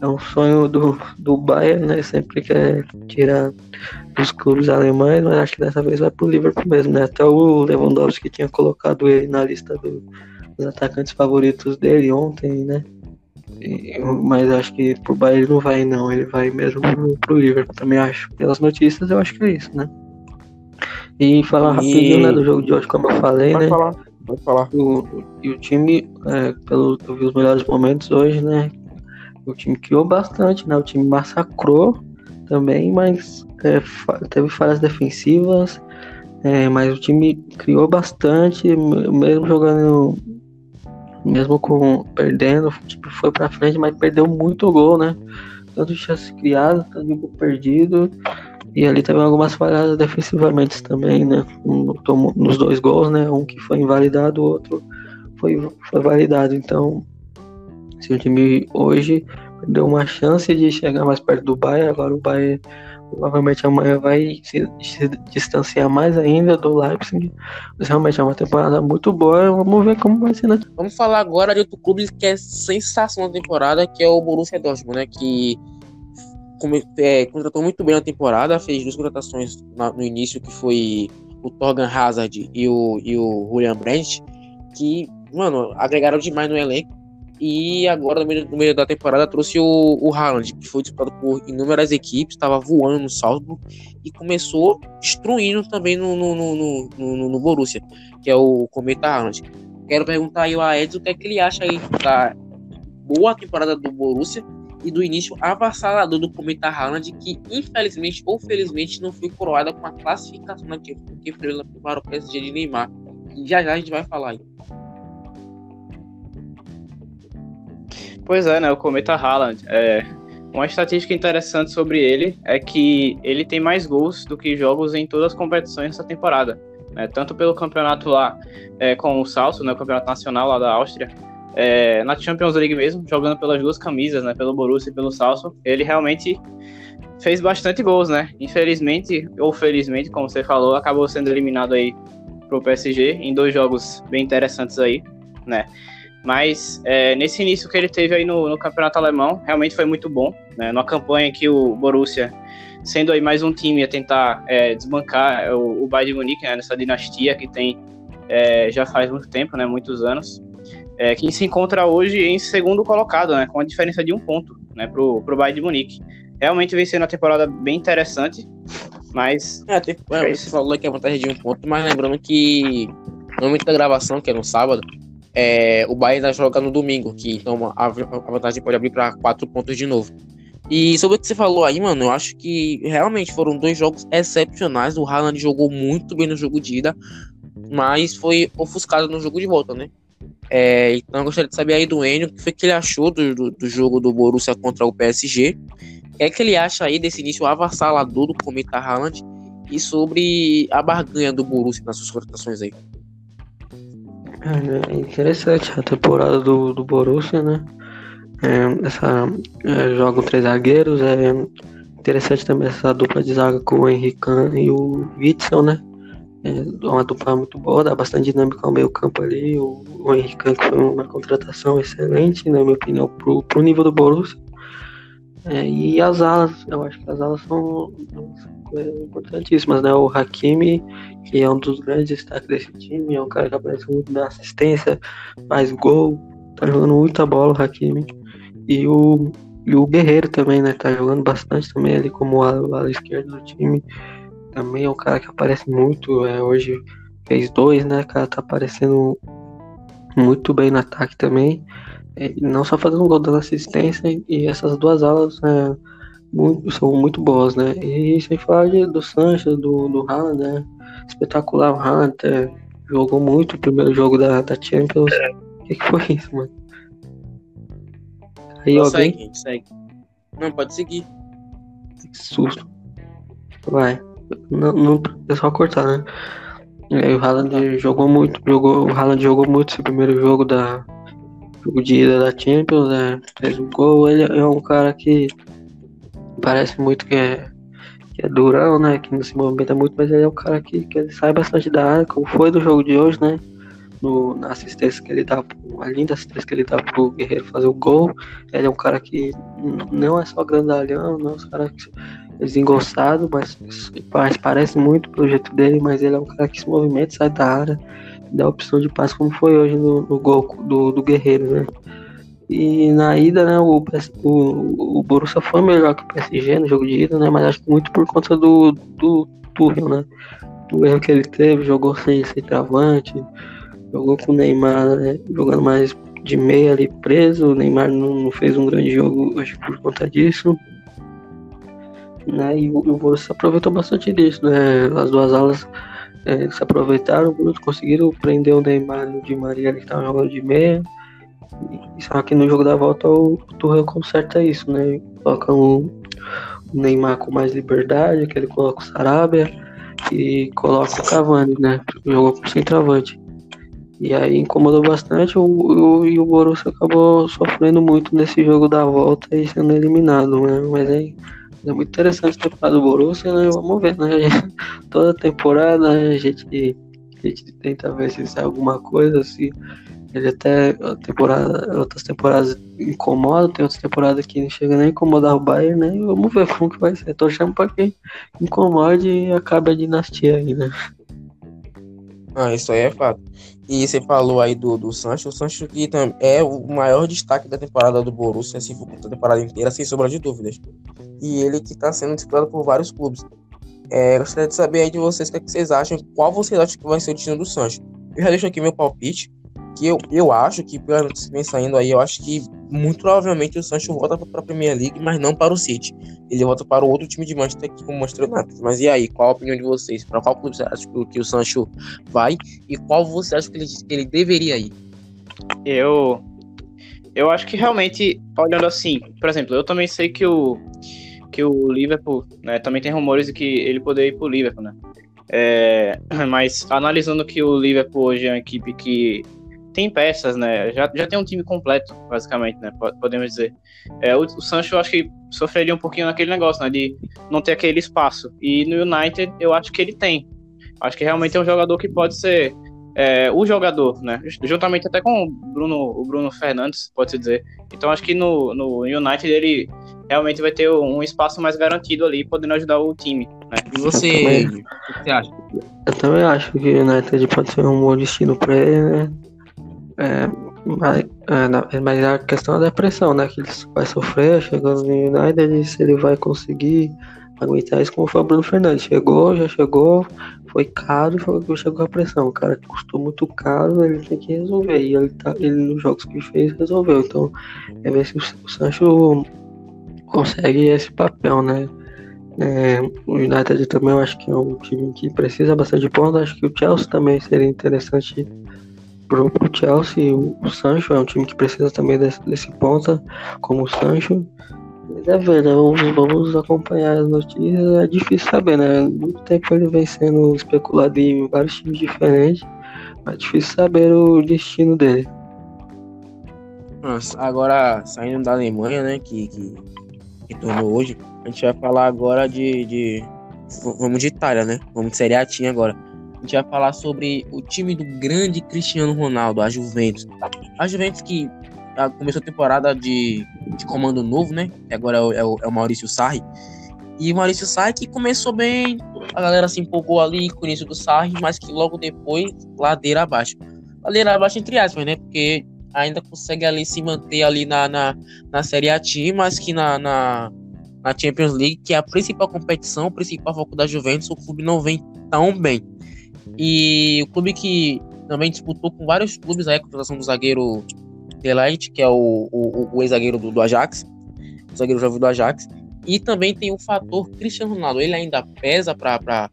É um sonho do, do Bayern, né? Sempre quer tirar dos clubes alemães, mas acho que dessa vez vai pro Liverpool mesmo, né? Até o Lewandowski tinha colocado ele na lista do, dos atacantes favoritos dele ontem, né? E, mas acho que pro Bayern não vai não, ele vai mesmo pro, pro Liverpool, também acho. Pelas notícias eu acho que é isso, né? E falar e... rapidinho né, do jogo de hoje, como eu falei, Pode né? Falar. Pode falar. O, e o time, é, pelo eu vi os melhores momentos hoje, né? O time criou bastante, né? O time massacrou também, mas é, teve falhas defensivas, é, mas o time criou bastante, mesmo jogando, mesmo com perdendo, tipo, foi pra frente, mas perdeu muito gol, né? Tanto chance criado, tanto gol perdido. E ali teve algumas falhadas defensivamente também, né? nos dois gols, né? Um que foi invalidado, o outro foi, foi validado. Então, se o time hoje deu uma chance de chegar mais perto do Bayern, agora o Bayern provavelmente amanhã vai se, distanciar mais ainda do Leipzig. Mas realmente é uma temporada muito boa. Vamos ver como vai ser, né? Vamos falar agora de outro clube que é sensação da temporada, que é o Borussia Dortmund, né? Que é, contratou muito bem na temporada, fez duas contratações no início, que foi o Torgan Hazard e o, e o Julian Brandt, que, mano, agregaram demais no elenco. E agora, no meio, no meio da temporada, trouxe o, o Haaland, que foi disputado por inúmeras equipes, estava voando no Salzburg e começou destruindo também no, no, no, no, no Borussia, que é o Cometa Haaland. Quero perguntar aí ao Edson o que é que ele acha aí da boa temporada do Borussia e do início avassalador do Cometa Haaland, que infelizmente ou felizmente não foi coroada com a classificação na Champions, porque foi para o PSG de Neymar. E já já a gente vai falar aí. Pois é, né? O Cometa Haaland. É, uma estatística interessante sobre ele é que ele tem mais gols do que jogos em todas as competições dessa temporada. Né? Tanto pelo campeonato lá é, com o Salso, né? o campeonato nacional lá da Áustria, é, na Champions League mesmo, jogando pelas duas camisas, né, pelo Borussia e pelo Salso, ele realmente fez bastante gols, né? Infelizmente, ou felizmente, como você falou, acabou sendo eliminado aí pro PSG em dois jogos bem interessantes aí, né? Mas é, nesse início que ele teve aí no, no, campeonato alemão, realmente foi muito bom, né? Numa campanha que o Borussia, sendo aí mais um time a tentar é, desbancar o, o Bayern de Munique, né? Nessa dinastia que tem é, já faz muito tempo, né? Muitos anos é, que se encontra hoje em segundo colocado, né, com a diferença de um ponto né, para o Bayern de Munique. Realmente vem sendo uma temporada bem interessante, mas. É, tem, é, você falou que é a vantagem de um ponto, mas lembrando que no momento da gravação, que é no sábado, é, o Bayern está jogando no domingo, que então a, a vantagem pode abrir para quatro pontos de novo. E sobre o que você falou aí, mano, eu acho que realmente foram dois jogos excepcionais. O Haaland jogou muito bem no jogo de ida, mas foi ofuscado no jogo de volta, né? É, então eu gostaria de saber aí do Enio o que foi que ele achou do, do, do, jogo do Borussia contra o PSG. O que é que ele acha aí desse início avassalador do Cometa Haaland e sobre a barganha do Borussia nas suas contratações aí. É interessante a temporada do, do Borussia, né? É, essa, é, jogam três zagueiros, é interessante também essa dupla de zaga com o Henrique e o Witzel, né? É uma dupla muito boa, dá bastante dinâmica ao meio campo ali. O, o Henrique foi uma contratação excelente, na minha opinião, pro, pro nível do Borussia. É, e as alas, eu acho que as alas são, são importantíssimas, né? O Hakimi, que é um dos grandes destaques desse time, é um cara que aparece muito na assistência, faz gol, tá jogando muita bola o Hakimi. E o, e o Guerreiro também, né? Tá jogando bastante também ali como ala, esquerdo do time também é um cara que aparece muito. É, hoje fez dois, né? Cara tá aparecendo muito bem no ataque também. É, não só fazendo gol, dando assistência. E essas duas alas é, muito, são muito boas, né? E sem falar de, do Sancho, do, do Haaland, né? Espetacular. O Haaland é, jogou muito o primeiro jogo da, da Champions. O que, que foi isso, mano? Aí Não, alguém? Segue, segue. Não, pode seguir. Que susto. Vai. Não, não é só cortar, né? E aí o Haaland jogou muito, jogou, o Haaland jogou muito esse primeiro jogo da, jogo de ida da Champions, né? Fez um gol. Ele é um cara que parece muito que é, que é durão, né? Que não se movimenta muito, mas ele é um cara que, que ele sai bastante da área, como foi do jogo de hoje, né? No, na assistência que ele dá, a linda assistência que ele dá pro Guerreiro fazer o gol. Ele é um cara que não é só grandalhão, não é um cara que desengonçado, mas, mas parece muito o projeto dele, mas ele é um cara que se movimenta, sai da área, dá opção de passe, como foi hoje no, no gol do, do Guerreiro, né? E na ida, né, o, o, o Borussia foi melhor que o PSG no jogo de ida, né? Mas acho que muito por conta do, do Tuchel, né? Do erro que ele teve, jogou sem, sem travante, jogou com o Neymar né, jogando mais de meia ali preso. O Neymar não, não fez um grande jogo, que por conta disso. Né, e o, o Borussia aproveitou bastante disso, né? As duas alas é, se aproveitaram, conseguiram prender o Neymar e o Di Maria que estavam jogando de meia. Só que no jogo da volta o Tuchel conserta isso, né? Coloca o, o Neymar com mais liberdade, que ele coloca o Sarabia e coloca o Cavani, né? Jogou com centroavante. E aí incomodou bastante o, o, e o Borussia acabou sofrendo muito nesse jogo da volta e sendo eliminado, né? Mas aí é muito interessante a temporada do Borussia, né? Vamos ver, né? Toda temporada a gente, a gente tenta ver se sai alguma coisa, se ele até temporada, outras temporadas incomoda, tem outras temporadas que não chega nem a incomodar o Bayern, né? Vamos ver como que vai ser. Tô achando pra quem incomode e acabe a dinastia aí, né? Ah, isso aí é fato. E você falou aí do, do Sancho, o Sancho que é o maior destaque da temporada do Borussia, for a temporada inteira, sem sombra de dúvidas. E ele que está sendo disputado por vários clubes. É, gostaria de saber aí de vocês o que, é que vocês acham, qual vocês acham que vai ser o destino do Sancho. Eu já deixo aqui meu palpite que eu, eu acho que, notícia que vem saindo aí, eu acho que muito provavelmente o Sancho volta para a Premier League, mas não para o City. Ele volta para o outro time de Manchester, aqui como Manchester United. Mas e aí, qual a opinião de vocês? Para qual clube você acha que o Sancho vai e qual você acha que ele, que ele deveria ir? Eu, eu acho que realmente, olhando assim, por exemplo, eu também sei que o, que o Liverpool, né, também tem rumores de que ele poderia ir para o Liverpool, né? É, mas analisando que o Liverpool hoje é uma equipe que tem peças, né? Já, já tem um time completo, basicamente, né? Podemos dizer. É, o, o Sancho, eu acho que sofreria um pouquinho naquele negócio, né? De não ter aquele espaço. E no United, eu acho que ele tem. Acho que realmente é um jogador que pode ser é, o jogador, né? Juntamente até com o Bruno, o Bruno Fernandes, pode-se dizer. Então acho que no, no United ele realmente vai ter um espaço mais garantido ali, podendo ajudar o time. Né? E você, o que você acha? Eu também acho que o United pode ser um bom destino para ele, né? É, mas, é, mas a questão é da pressão, né? Que ele vai sofrer chegando no United, se ele vai conseguir aguentar isso como foi o Bruno Fernandes. Chegou, já chegou, foi caro e chegou a pressão. O cara que custou muito caro, ele tem que resolver. E ele, tá, ele nos jogos que fez, resolveu. Então, é ver se o, o Sancho consegue esse papel, né? É, o United também eu acho que é um time que precisa bastante de pontos. Acho que o Chelsea também seria interessante pro, pro Chelsea, o, Sancho é um time que precisa também desse, desse ponta, como o Sancho. É ver, né? Vamos, vamos acompanhar as notícias. É difícil saber, né? Muito tempo ele vem sendo especulado em vários times diferentes. Mas é difícil saber o destino dele. Nossa, agora saindo da Alemanha, né? Que, que, que tornou hoje, a gente vai falar agora de, de. Vamos de Itália, né? Vamos de Série A agora a gente vai falar sobre o time do grande Cristiano Ronaldo, a Juventus. A Juventus que começou a temporada de, de comando novo, né? Agora é o, é o, é o Maurício Sarri. E o Maurício Sarri que começou bem, a galera se empolgou ali com o início do Sarri, mas que logo depois, ladeira abaixo. Ladeira abaixo entre aspas, né? Porque ainda consegue ali se manter ali na, na, na Série A Team, mas que na, na, na Champions League, que é a principal competição, o principal foco da Juventus, o clube não vem tão bem. E o clube que também disputou com vários clubes a contratação do zagueiro Delight, que é o, o, o ex-zagueiro do, do, Ajax, o zagueiro jovem do Ajax. E também tem o fator Cristiano Ronaldo. Ele ainda pesa para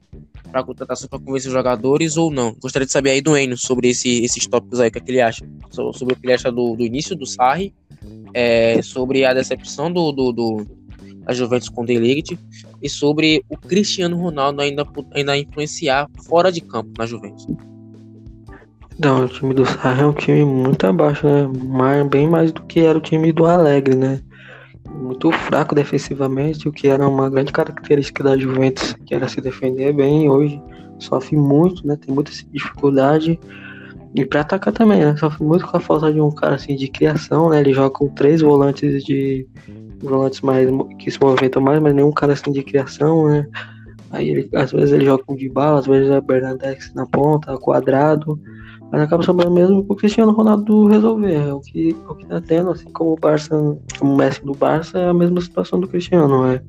para contratação para convencer os jogadores ou não? Gostaria de saber aí do Enio sobre esse, esses tópicos aí, o que, é que ele acha. Sobre o que ele acha do, do início do Sarri, é, sobre a decepção do, do, do a Juventus com o Delict e sobre o Cristiano Ronaldo ainda, ainda influenciar fora de campo na Juventus. Não, o time do Sarri é um time muito abaixo, né? Mais, bem mais do que era o time do Alegre, né? Muito fraco defensivamente, o que era uma grande característica da Juventus, que era se defender bem. Hoje sofre muito, né? Tem muita dificuldade. E para atacar também, né? Sofre muito com a falta de um cara assim de criação, né? Ele joga com três volantes de volantes mais que se movimentam mais, mas nenhum cara assim de criação, né? Aí ele, às vezes ele joga com de bala, às vezes é Bernadette na ponta, quadrado. Mas acaba sobrando mesmo pro Cristiano Ronaldo resolver. É o que, é o que tá tendo, assim como o Barça, como o Messi do Barça, é a mesma situação do Cristiano, é.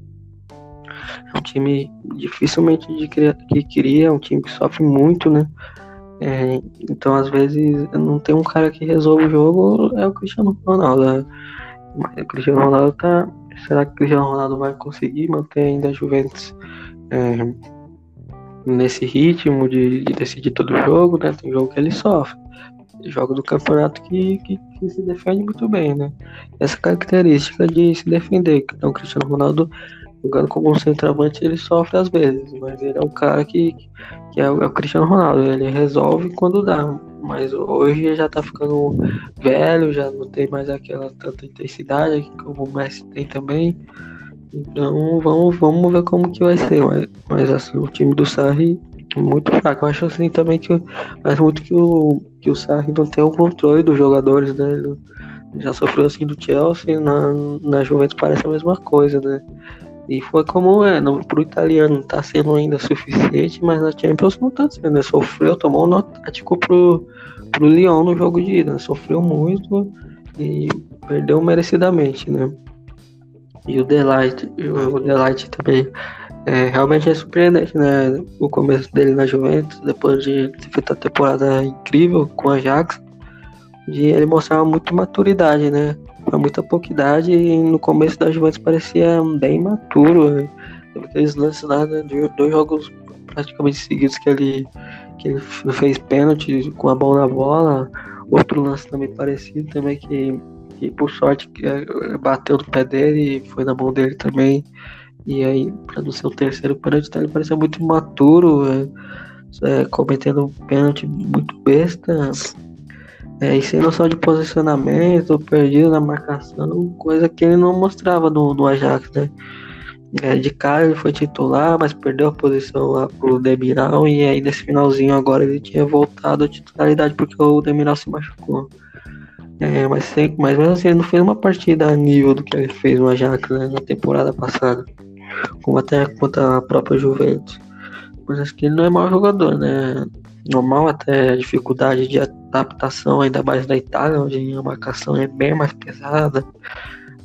É um time dificilmente de criar, que cria, é um time que sofre muito, né? É, então, às vezes, não tem um cara que resolve o jogo, é o Cristiano Ronaldo. É. Mas o Cristiano Ronaldo tá. Será que o Cristiano Ronaldo vai conseguir manter ainda a Juventus é, nesse ritmo de, de, decidir todo jogo, né? Tem jogo que ele sofre. Jogo do campeonato que, que, que, se defende muito bem, né? Essa característica de se defender. Então, o Cristiano Ronaldo jogando como um centroavante, ele sofre às vezes, mas ele é um cara que, que é, o, é o Cristiano Ronaldo, ele resolve quando dá. Mas hoje já tá ficando velho, já não tem mais aquela tanta intensidade como o Messi tem também. Então vamos, vamos ver como que vai ser. Mas, mas assim, o time do Sarri é muito fraco. Eu acho assim também que mas muito que o, que o Sarri não tem o controle dos jogadores, né? Ele já sofreu assim do Chelsea, na, na Juventus parece a mesma coisa, né? E foi como é, no, pro italiano não tá sendo ainda suficiente, mas na Champions não tá sendo. Né? Sofreu, tomou um nó tático pro, pro Lyon no jogo de ida. Né? Sofreu muito e perdeu merecidamente, né? E o Delight, o Delight também é, realmente é surpreendente, né? O começo dele na Juventus, depois de ter feito a temporada incrível com a Ajax, de ele mostrar muito maturidade, né? muita pouca idade e no começo da Juventus parecia bem maturo. Né? Aqueles lances lá, né, dois jogos praticamente seguidos que ele, que ele fez pênalti com a bola na bola. Outro lance também parecido também que e por sorte é, bateu no pé dele e foi na mão dele também. E aí, para não ser terceiro pênalti, então ele parecia muito imaturo, é, é, cometendo um pênalti muito besta. É, e sem noção de posicionamento, perdido na marcação, coisa que ele não mostrava no, no Ajax, né? É, de cara ele foi titular, mas perdeu a posição lá pro Demiral e aí nesse finalzinho agora ele tinha voltado à titularidade porque o Demiral se machucou. É, mas, mas mesmo assim ele não fez uma partida a nível do que ele fez no Ajax né, na temporada passada, como até contra a própria Juventus. Mas acho que ele não é mau jogador, né? Normal até a dificuldade de adaptação, ainda mais na Itália, onde a marcação é bem mais pesada.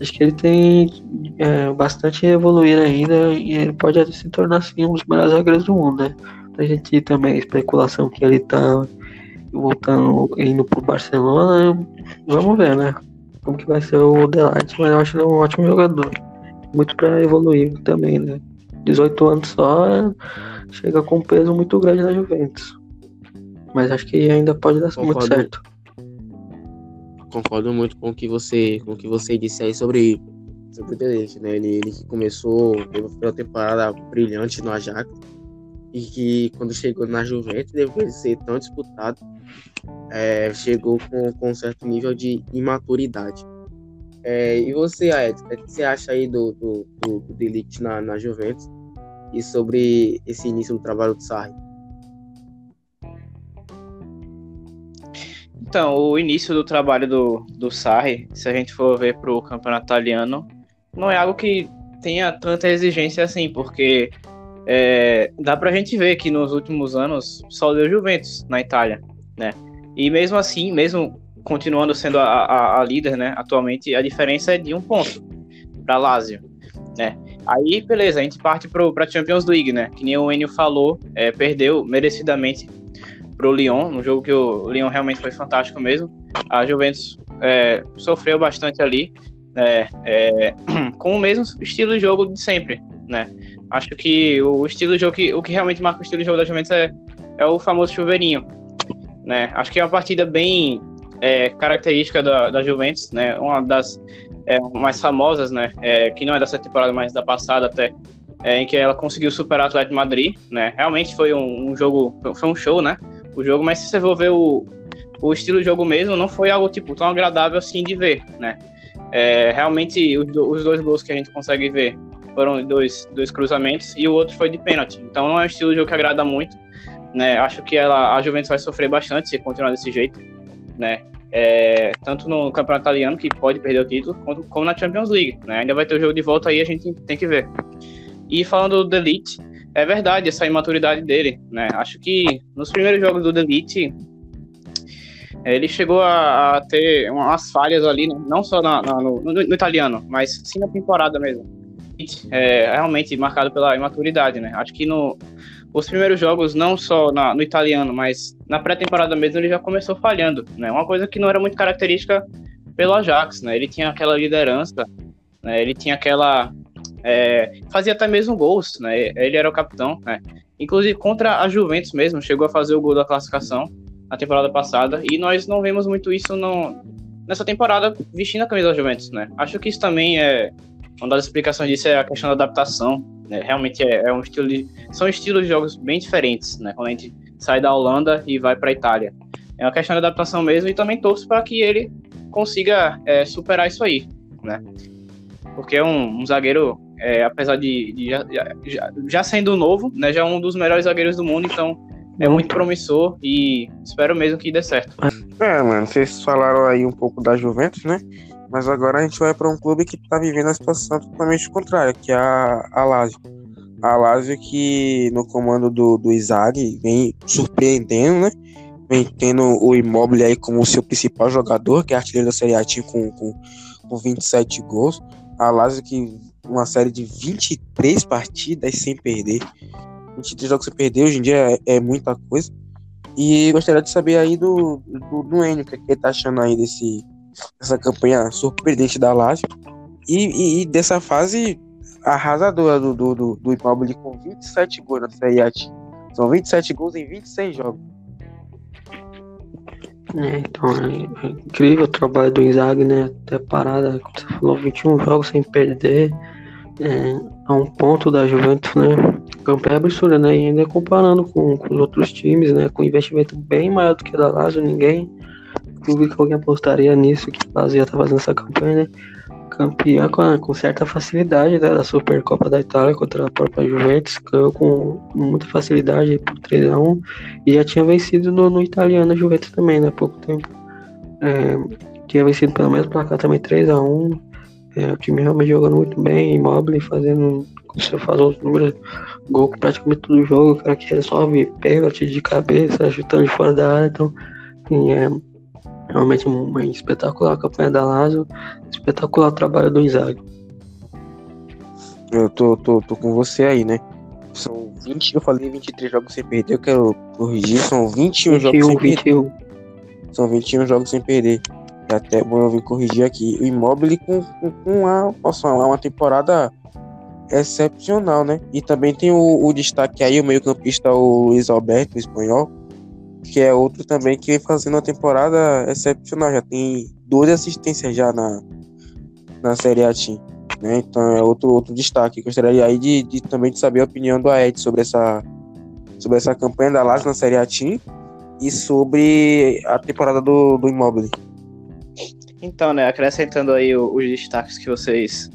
Acho que ele tem é, bastante a evoluir ainda e ele pode se tornar assim, um dos melhores zagueiros do mundo, né? A gente também especulação que ele tá voltando, indo pro Barcelona, vamos ver, né? Como que vai ser o Delight, mas eu acho ele um ótimo jogador. Muito para evoluir também, né? 18 anos só, chega com um peso muito grande na Juventus. Mas acho que ainda pode dar Concordo. muito certo. Concordo muito com o que você, com o que você disse aí sobre, sobre o Delight, né? Ele, ele que começou, teve uma temporada brilhante no Ajax e que quando chegou na Juventus, depois de ser tão disputado, é, chegou com, com um certo nível de imaturidade. É, e você, Aed, o que você acha aí do, do, do, do na, na Juventus e sobre esse início do trabalho do Sarri? Então, o início do trabalho do, do Sarri, se a gente for ver para o campeonato italiano, não é algo que tenha tanta exigência assim, porque é, dá pra gente ver que nos últimos anos só deu Juventus na Itália, né? E mesmo assim, mesmo continuando sendo a, a, a líder, né, atualmente, a diferença é de um ponto para Lazio, né? Aí, beleza, a gente parte para Champions League, né? Que nem o Enio falou, é, perdeu merecidamente pro Lyon, no jogo que o Lyon realmente foi fantástico mesmo. A Juventus é, sofreu bastante ali, né, é, com o mesmo estilo de jogo de sempre, né? Acho que o estilo de jogo, que, o que realmente marca o estilo de jogo da Juventus é, é o famoso chuveirinho, né? Acho que é uma partida bem é, característica da, da Juventus, né? Uma das é, mais famosas, né? É, que não é dessa temporada, mas da passada até, é, em que ela conseguiu superar o Atlético de Madrid, né? Realmente foi um, um, jogo, foi um show, né? O jogo, mas se você for ver o, o estilo de jogo mesmo não foi algo tipo tão agradável assim de ver, né? É, realmente os, dois gols que a gente consegue ver foram dois, dois cruzamentos e o outro foi de pênalti. Então não é um estilo de jogo que agrada muito, né? Acho que ela, a Juventus vai sofrer bastante se continuar desse jeito, né? É, tanto no campeonato italiano que pode perder o título, como, como na Champions League, né? Ainda vai ter o jogo de volta aí, a gente tem que ver. E falando do Elite, é verdade essa imaturidade dele, né? Acho que nos primeiros jogos do Elite ele chegou a, a, ter umas falhas ali, né? não só na, na, no, no, italiano, mas sim na temporada mesmo. É realmente marcado pela imaturidade, né? Acho que no, os primeiros jogos, não só na, no italiano, mas na pré-temporada mesmo, ele já começou falhando, né? Uma coisa que não era muito característica pelo Ajax, né? Ele tinha aquela liderança, né? Ele tinha aquela... É, fazia até mesmo gols, né? Ele era o capitão, né? Inclusive contra a Juventus mesmo, chegou a fazer o gol da classificação, na temporada passada, e nós não vemos muito isso no, nessa temporada vestindo a camisa da Juventus, né? Acho que isso também é uma das explicações disso é a questão da adaptação. Né? Realmente é, é, um estilo de, são estilos de jogos bem diferentes, né? Quando a gente sai da Holanda e vai para a Itália, é uma questão de adaptação mesmo e também torço para que ele consiga é, superar isso aí, né? Porque um, um zagueiro, é, apesar de, de já, já, já, sendo novo, né? Já é um dos melhores zagueiros do mundo, então é muito promissor e espero mesmo que dê certo. É, mano, vocês falaram aí um pouco da Juventus, né? Mas agora a gente vai para um clube que tá vivendo a situação totalmente contrária, que é a, a Lazio. A Lazio que no comando do, do vem surpreendendo, né? Vem tendo o Immobile aí como seu principal jogador, que é artilheiro da Série A com, com, com 27 gols. A Lazio que uma série de 23 partidas sem perder. 23 jogos sem perder, hoje em dia é, é muita coisa. E gostaria de saber aí do, do, do Enio, o que ele tá achando aí desse, dessa campanha surpreendente da Lazio. E, e, e, dessa fase arrasadora do, do, do, do Immobile com 27 gols na Série A. São 27 gols em 26 jogos. É, então, é, é incrível o trabalho do Inzaghi, né? Até parada, como você falou, 21 jogos sem perder é, a um ponto da Juventus, né? O campo é absurdo, né? E ainda comparando com, com os outros times, né? Com investimento bem maior do que a da Lazio, ninguém clube que alguém apostaria nisso, que a Lazio tá fazendo essa campanha, né? Campeã com, com certa facilidade né, da Supercopa da Itália contra a própria Juventus, ganhou com, muita facilidade por 3x1 e já tinha vencido no, no italiano a Juventus também, né? Há pouco tempo. É, tinha vencido pelo menos placar também 3x1 é, o time realmente jogando muito bem, imóvel, fazendo, você falou, os números, gol praticamente todo o jogo, cara que resolve pênalti de cabeça, chutando de fora da área, então assim, é realmente uma espetacular campanha da Lazio, espetacular trabalho do Inzaghi. Eu tô, tô, tô com você aí, né? São 20, eu falei 23 jogos sem perder, eu quero corrigir, são 21 21, jogos sem 21. perder. São 21 jogos sem perder. É até bom eu vir corrigir aqui. O Immobile com, com, com uma, posso falar, uma temporada excepcional, né? E também tem o, o destaque aí, o meio-campista, o Luiz Alberto, o espanhol, que é outro também que vem fazendo uma temporada excepcional. Já tem 12 assistências já na, na Série A Team. Né? Então é outro, outro destaque. Gostaria aí de, de também de saber a opinião do Aed sobre essa, sobre essa campanha da Lazio na Série A Team e sobre a temporada do, do Immobile. Então, né, acrescentando aí os destaques que vocês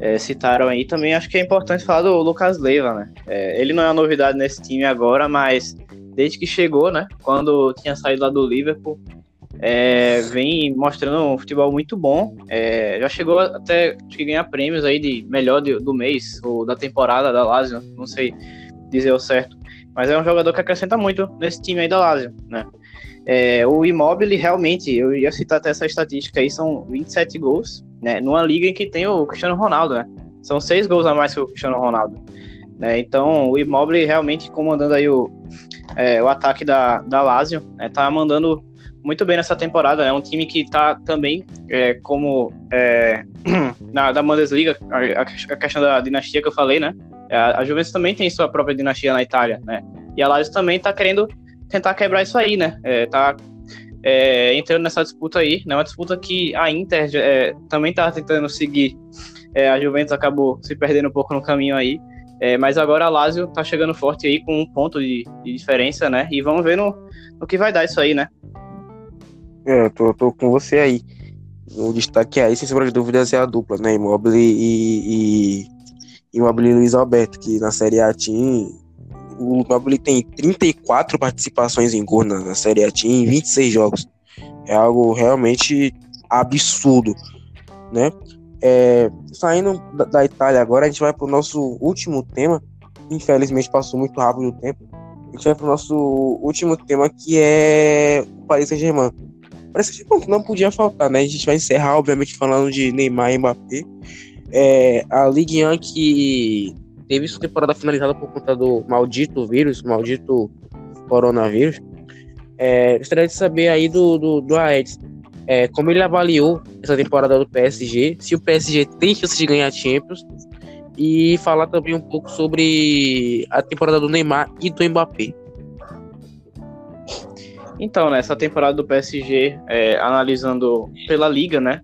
é, citaram aí, também acho que é importante falar do Lucas Leiva, né? É, ele não é uma novidade nesse time agora, mas desde que chegou, né, quando tinha saído lá do Liverpool, é, vem mostrando um futebol muito bom. É, já chegou até que ganhar prêmios aí de melhor de, do mês ou da temporada da Lazio, não sei dizer o certo. Mas é um jogador que acrescenta muito nesse time aí da Lazio, né? É, o Immobile, realmente, eu ia citar até essa estatística aí, são 27 gols, né? Numa liga em que tem o Cristiano Ronaldo, né? São seis gols a mais que o Cristiano Ronaldo. Né? Então, o Immobile realmente comandando aí o, é, o ataque da, da Lazio, né? Tá mandando muito bem nessa temporada, é né? um time que tá também é, como é, na da Bundesliga, a, a, questão da dinastia que eu falei, né? É, a, a Juventus também tem sua própria dinastia na Itália, né? E a Lazio também tá querendo tentar quebrar isso aí, né? É, tá é, entrando nessa disputa aí, né? Uma disputa que a Inter é, também tá tentando seguir. É, a Juventus acabou se perdendo um pouco no caminho aí. É, mas agora a Lazio tá chegando forte aí com um ponto de, de, diferença, né? E vamos ver no, no que vai dar isso aí, né? É, eu tô, tô com você aí. O destaque aí, sem sombra de dúvidas, é a dupla, né? Immobile e, e Immobile e Luiz Alberto, que na Série A tinha. O Immobile tem 34 participações em gol na, na Série A em 26 jogos. É algo realmente absurdo, né? É, saindo da, da, Itália agora, a gente vai para o nosso último tema. Infelizmente passou muito rápido o tempo. A gente vai para o nosso último tema, que é o Paris Saint-Germain. Parece que não podia faltar, né? A gente vai encerrar, obviamente, falando de Neymar e Mbappé. É, a Ligue 1 que teve sua temporada finalizada por conta do maldito vírus, maldito coronavírus. É, gostaria de saber aí do, do, do Aedes, é, como ele avaliou essa temporada do PSG, se o PSG tem chance de ganhar Champions, e falar também um pouco sobre a temporada do Neymar e do Mbappé. Então, nessa né, temporada do PSG, é, analisando pela liga, né?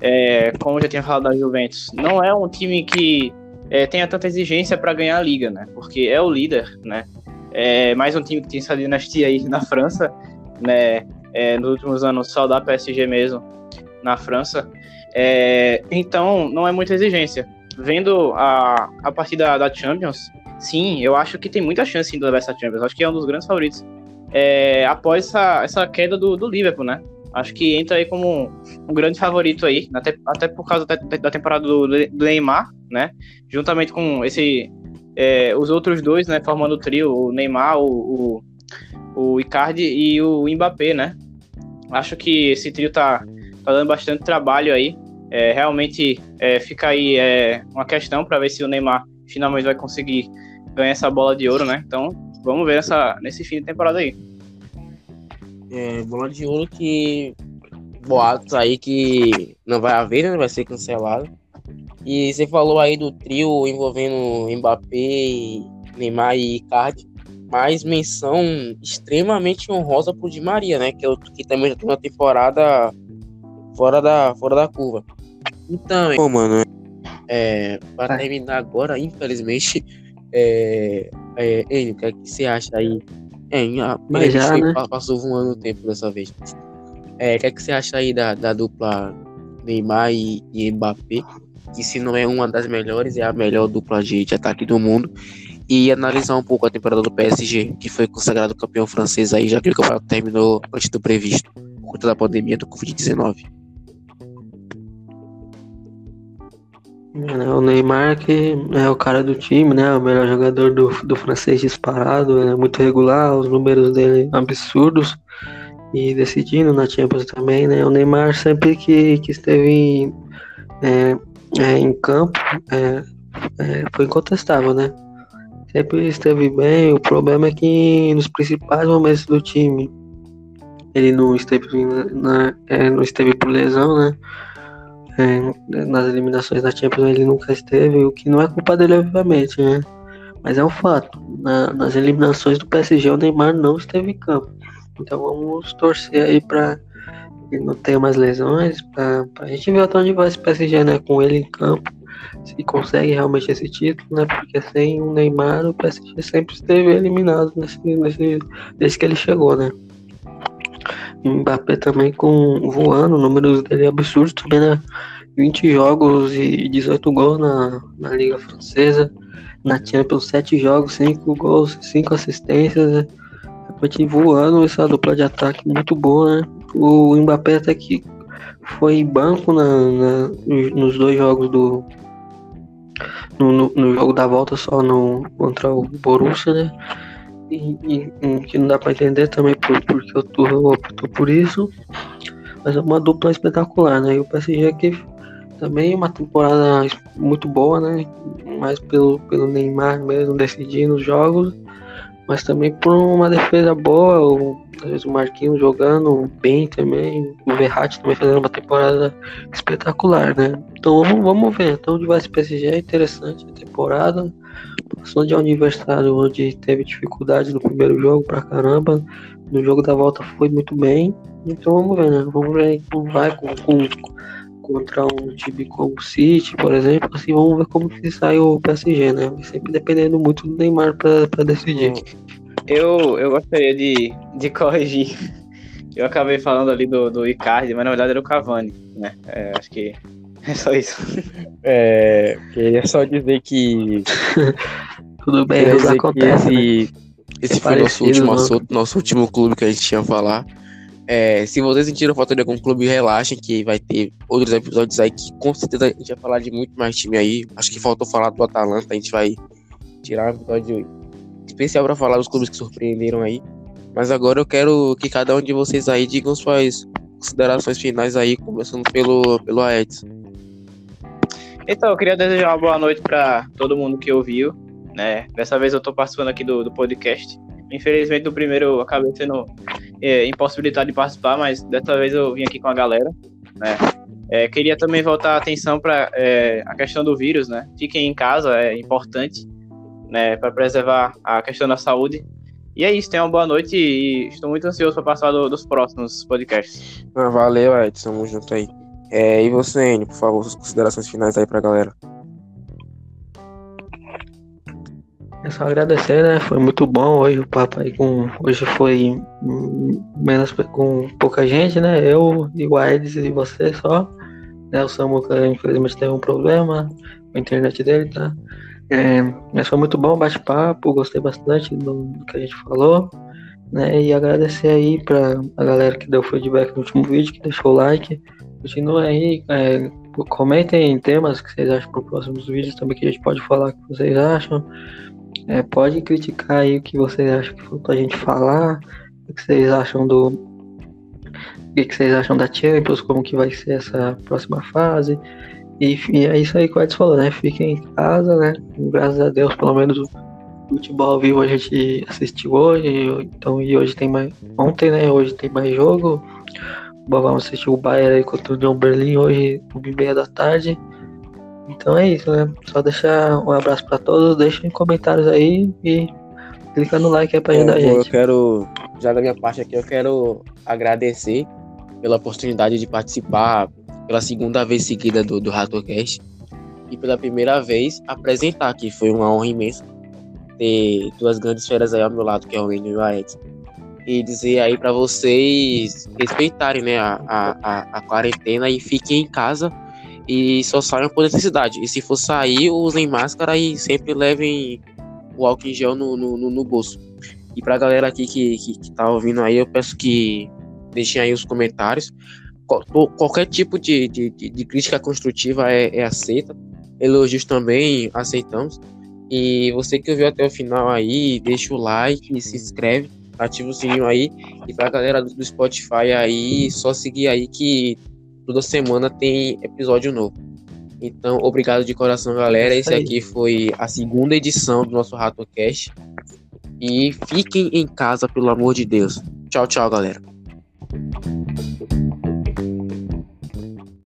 É, como eu já tinha falado da Juventus, não é um time que é, tenha tanta exigência para ganhar a liga, né? Porque é o líder, né? É mais um time que tem essa dinastia aí na França, né? É, nos últimos anos só da PSG mesmo na França. É, então, não é muita exigência. Vendo a, a partida da Champions, sim, eu acho que tem muita chance de levar essa Champions. Acho que é um dos grandes favoritos é, após essa, essa queda do, do Liverpool, né? Acho que entra aí como um, grande favorito aí, até, até por causa da, da temporada do, do, Neymar, né? Juntamente com esse é, os outros dois, né? Formando o trio, o Neymar, o, o, o Icardi e o Mbappé, né? Acho que esse trio tá, tá dando bastante trabalho aí. É, realmente é, fica aí é, uma questão para ver se o Neymar finalmente vai conseguir ganhar essa bola de ouro, né? Então vamos ver essa, nesse fim de temporada aí. É, bola de ouro que boatos aí que não vai haver, né? Vai ser cancelado. E você falou aí do trio envolvendo Mbappé, Neymar e Icardi. Mais menção extremamente honrosa pro Di Maria, né? Que, é o, que também já tem uma temporada fora da, fora da curva. Então, Pô, mano, é, para terminar agora, infelizmente, é, é, Enio, o que, é que você acha aí? É, Mas já, né? passou voando o tempo dessa vez. É, o que, é que você acha aí da, da dupla Neymar e, e Mbappé? Que se não é uma das melhores, é a melhor dupla de, de ataque do mundo. E analisar um pouco a temporada do PSG, que foi consagrado campeão francês aí, já que o campeonato terminou antes do previsto, por conta da pandemia do Covid-19. É, o Neymar que é o cara do time, né? O melhor jogador do, do francês disparado, é muito regular, os números dele absurdos e decidindo na Champions também, né? O Neymar sempre que, que esteve em, é, é, em campo é, é, foi incontestável, né? Sempre esteve bem. O problema é que nos principais momentos do time ele não esteve, na, é, não esteve por lesão, né? é, nas eliminações da Champions ele nunca esteve, o que não é culpa dele, obviamente, né? Mas é um fato. Na, nas eliminações do PSG, o Neymar não esteve em campo. Então vamos torcer aí para ele não tenha mais lesões, para a gente ver até onde vai esse PSG, né? Com ele em campo, se consegue realmente esse título, né? Porque sem o Neymar, o PSG sempre esteve eliminado nesse, nesse, desde que ele chegou, né? Mbappé também com voando, números dele absurdos também, né? 20 jogos e 18 gols na, na Liga Francesa. Na Champions, 7 jogos, 5 gols, 5 assistências. Né? Voando essa dupla de ataque muito boa, né? O Mbappé até que foi banco na, na nos dois jogos do. No, no, jogo da volta só no, contra o Borussia, né? e, e, que não dá para entender também por, porque o Tuchel optou por isso. Mas é uma dupla espetacular, né? E o PSG aqui também uma temporada muito boa, né? Mais pelo, pelo Neymar mesmo decidindo os jogos, mas também por uma defesa boa, o, às vezes o Marquinhos jogando bem também, o Verratti também fazendo uma temporada espetacular, né? Então vamos, vamos ver, então vai esse PSG é interessante a temporada. Passou de um adversário onde teve dificuldade no primeiro jogo pra caramba. No jogo da volta foi muito bem. Então vamos ver, né? Vamos ver como vai com, com, contra um time como o City, por exemplo. Assim, vamos ver como que sai o PSG, né? Sempre dependendo muito do Neymar pra, pra decidir. Eu, eu gostaria de, de corrigir eu acabei falando ali do, do Icardi, mas na verdade era o Cavani, né? É, acho que é só isso. É, queria só dizer que. Tudo bem, acontece. né? esse, esse É foi nosso parecido, último né? assunto, nosso último clube que a gente tinha a falar. É, se vocês sentiram falta de algum clube, relaxem que vai ter outros episódios aí que com certeza a gente vai falar de muito mais time aí. Acho que faltou falar do Atalanta, a gente vai tirar um episódio especial para falar dos clubes que surpreenderam aí. Mas agora eu quero que cada um de vocês aí digam suas considerações finais aí, começando pelo, pelo Aedes. Então, eu queria desejar uma boa noite para todo mundo que ouviu, né? Dessa vez eu tô participando aqui do, do podcast. Infelizmente, no primeiro eu acabei sendo é, impossibilitado de participar, mas dessa vez eu vim aqui com a galera, né? É, queria também voltar a atenção para a questão do vírus, né? Fiquem em casa, é importante, né? Para preservar a questão da saúde. E é isso, tenham uma boa noite e estou muito ansioso para participar do- dos próximos podcasts. Valeu, Aedes, tamo junto aí. É, e você, Enio, por favor, suas considerações finais aí pra galera. É só agradecer, né? Foi muito bom hoje o papo aí com. Hoje foi menos com pouca gente, né? Eu e o Aedes e você só. Né? O Samuca infelizmente teve um problema a internet dele, tá? É, mas foi muito bom o bate-papo, gostei bastante do, que a gente falou. Né? E agradecer aí pra a galera que deu feedback no último vídeo, que deixou o like. Continue aí, é, comentem temas que vocês acham para os próximos vídeos também que a gente pode falar o que vocês acham. É, pode criticar aí o que vocês acham que faltou a gente falar, o que vocês acham do. O que vocês acham da Champions, como que vai ser essa próxima fase. E, e é isso aí que o Edson falou, né? Fiquem em casa, né? Graças a Deus, pelo menos o futebol vivo a gente assistiu hoje. Então, e hoje tem mais. Ontem, né? Hoje tem mais jogo. Vamos assistir o Bayern aí contra o União Berlim hoje, 1h30 da tarde. Então é isso, né? Só deixar um abraço pra todos, deixem comentários aí e clica no like aí pra ajudar a É, eu gente. quero, já da minha parte aqui, eu quero agradecer pela oportunidade de participar pela segunda vez seguida do, do RatoCast e pela primeira vez apresentar aqui. Foi uma honra imensa ter duas grandes feras aí ao meu lado, que é o Enio e o Aed. E dizer aí pra vocês respeitarem né, a, a, a, a quarentena e fiquem em casa e só saiam por necessidade. E se for sair, usem máscara e sempre levem o álcool em gel no, no, no, no bolso. E pra galera aqui que, que, que tá ouvindo aí, eu peço que deixem aí os comentários. Qualquer tipo de, de, de, crítica construtiva é, é aceita. Elogios também aceitamos. E você que ouviu até o final aí, deixa o like, se inscreve, ativa o sininho aí. E pra galera do Spotify aí, só seguir aí que toda semana tem episódio novo. Então, obrigado de coração, galera. Esse aqui foi a segunda edição do nosso RatoCast. E fiquem em casa, pelo amor de Deus. Tchau, tchau, galera.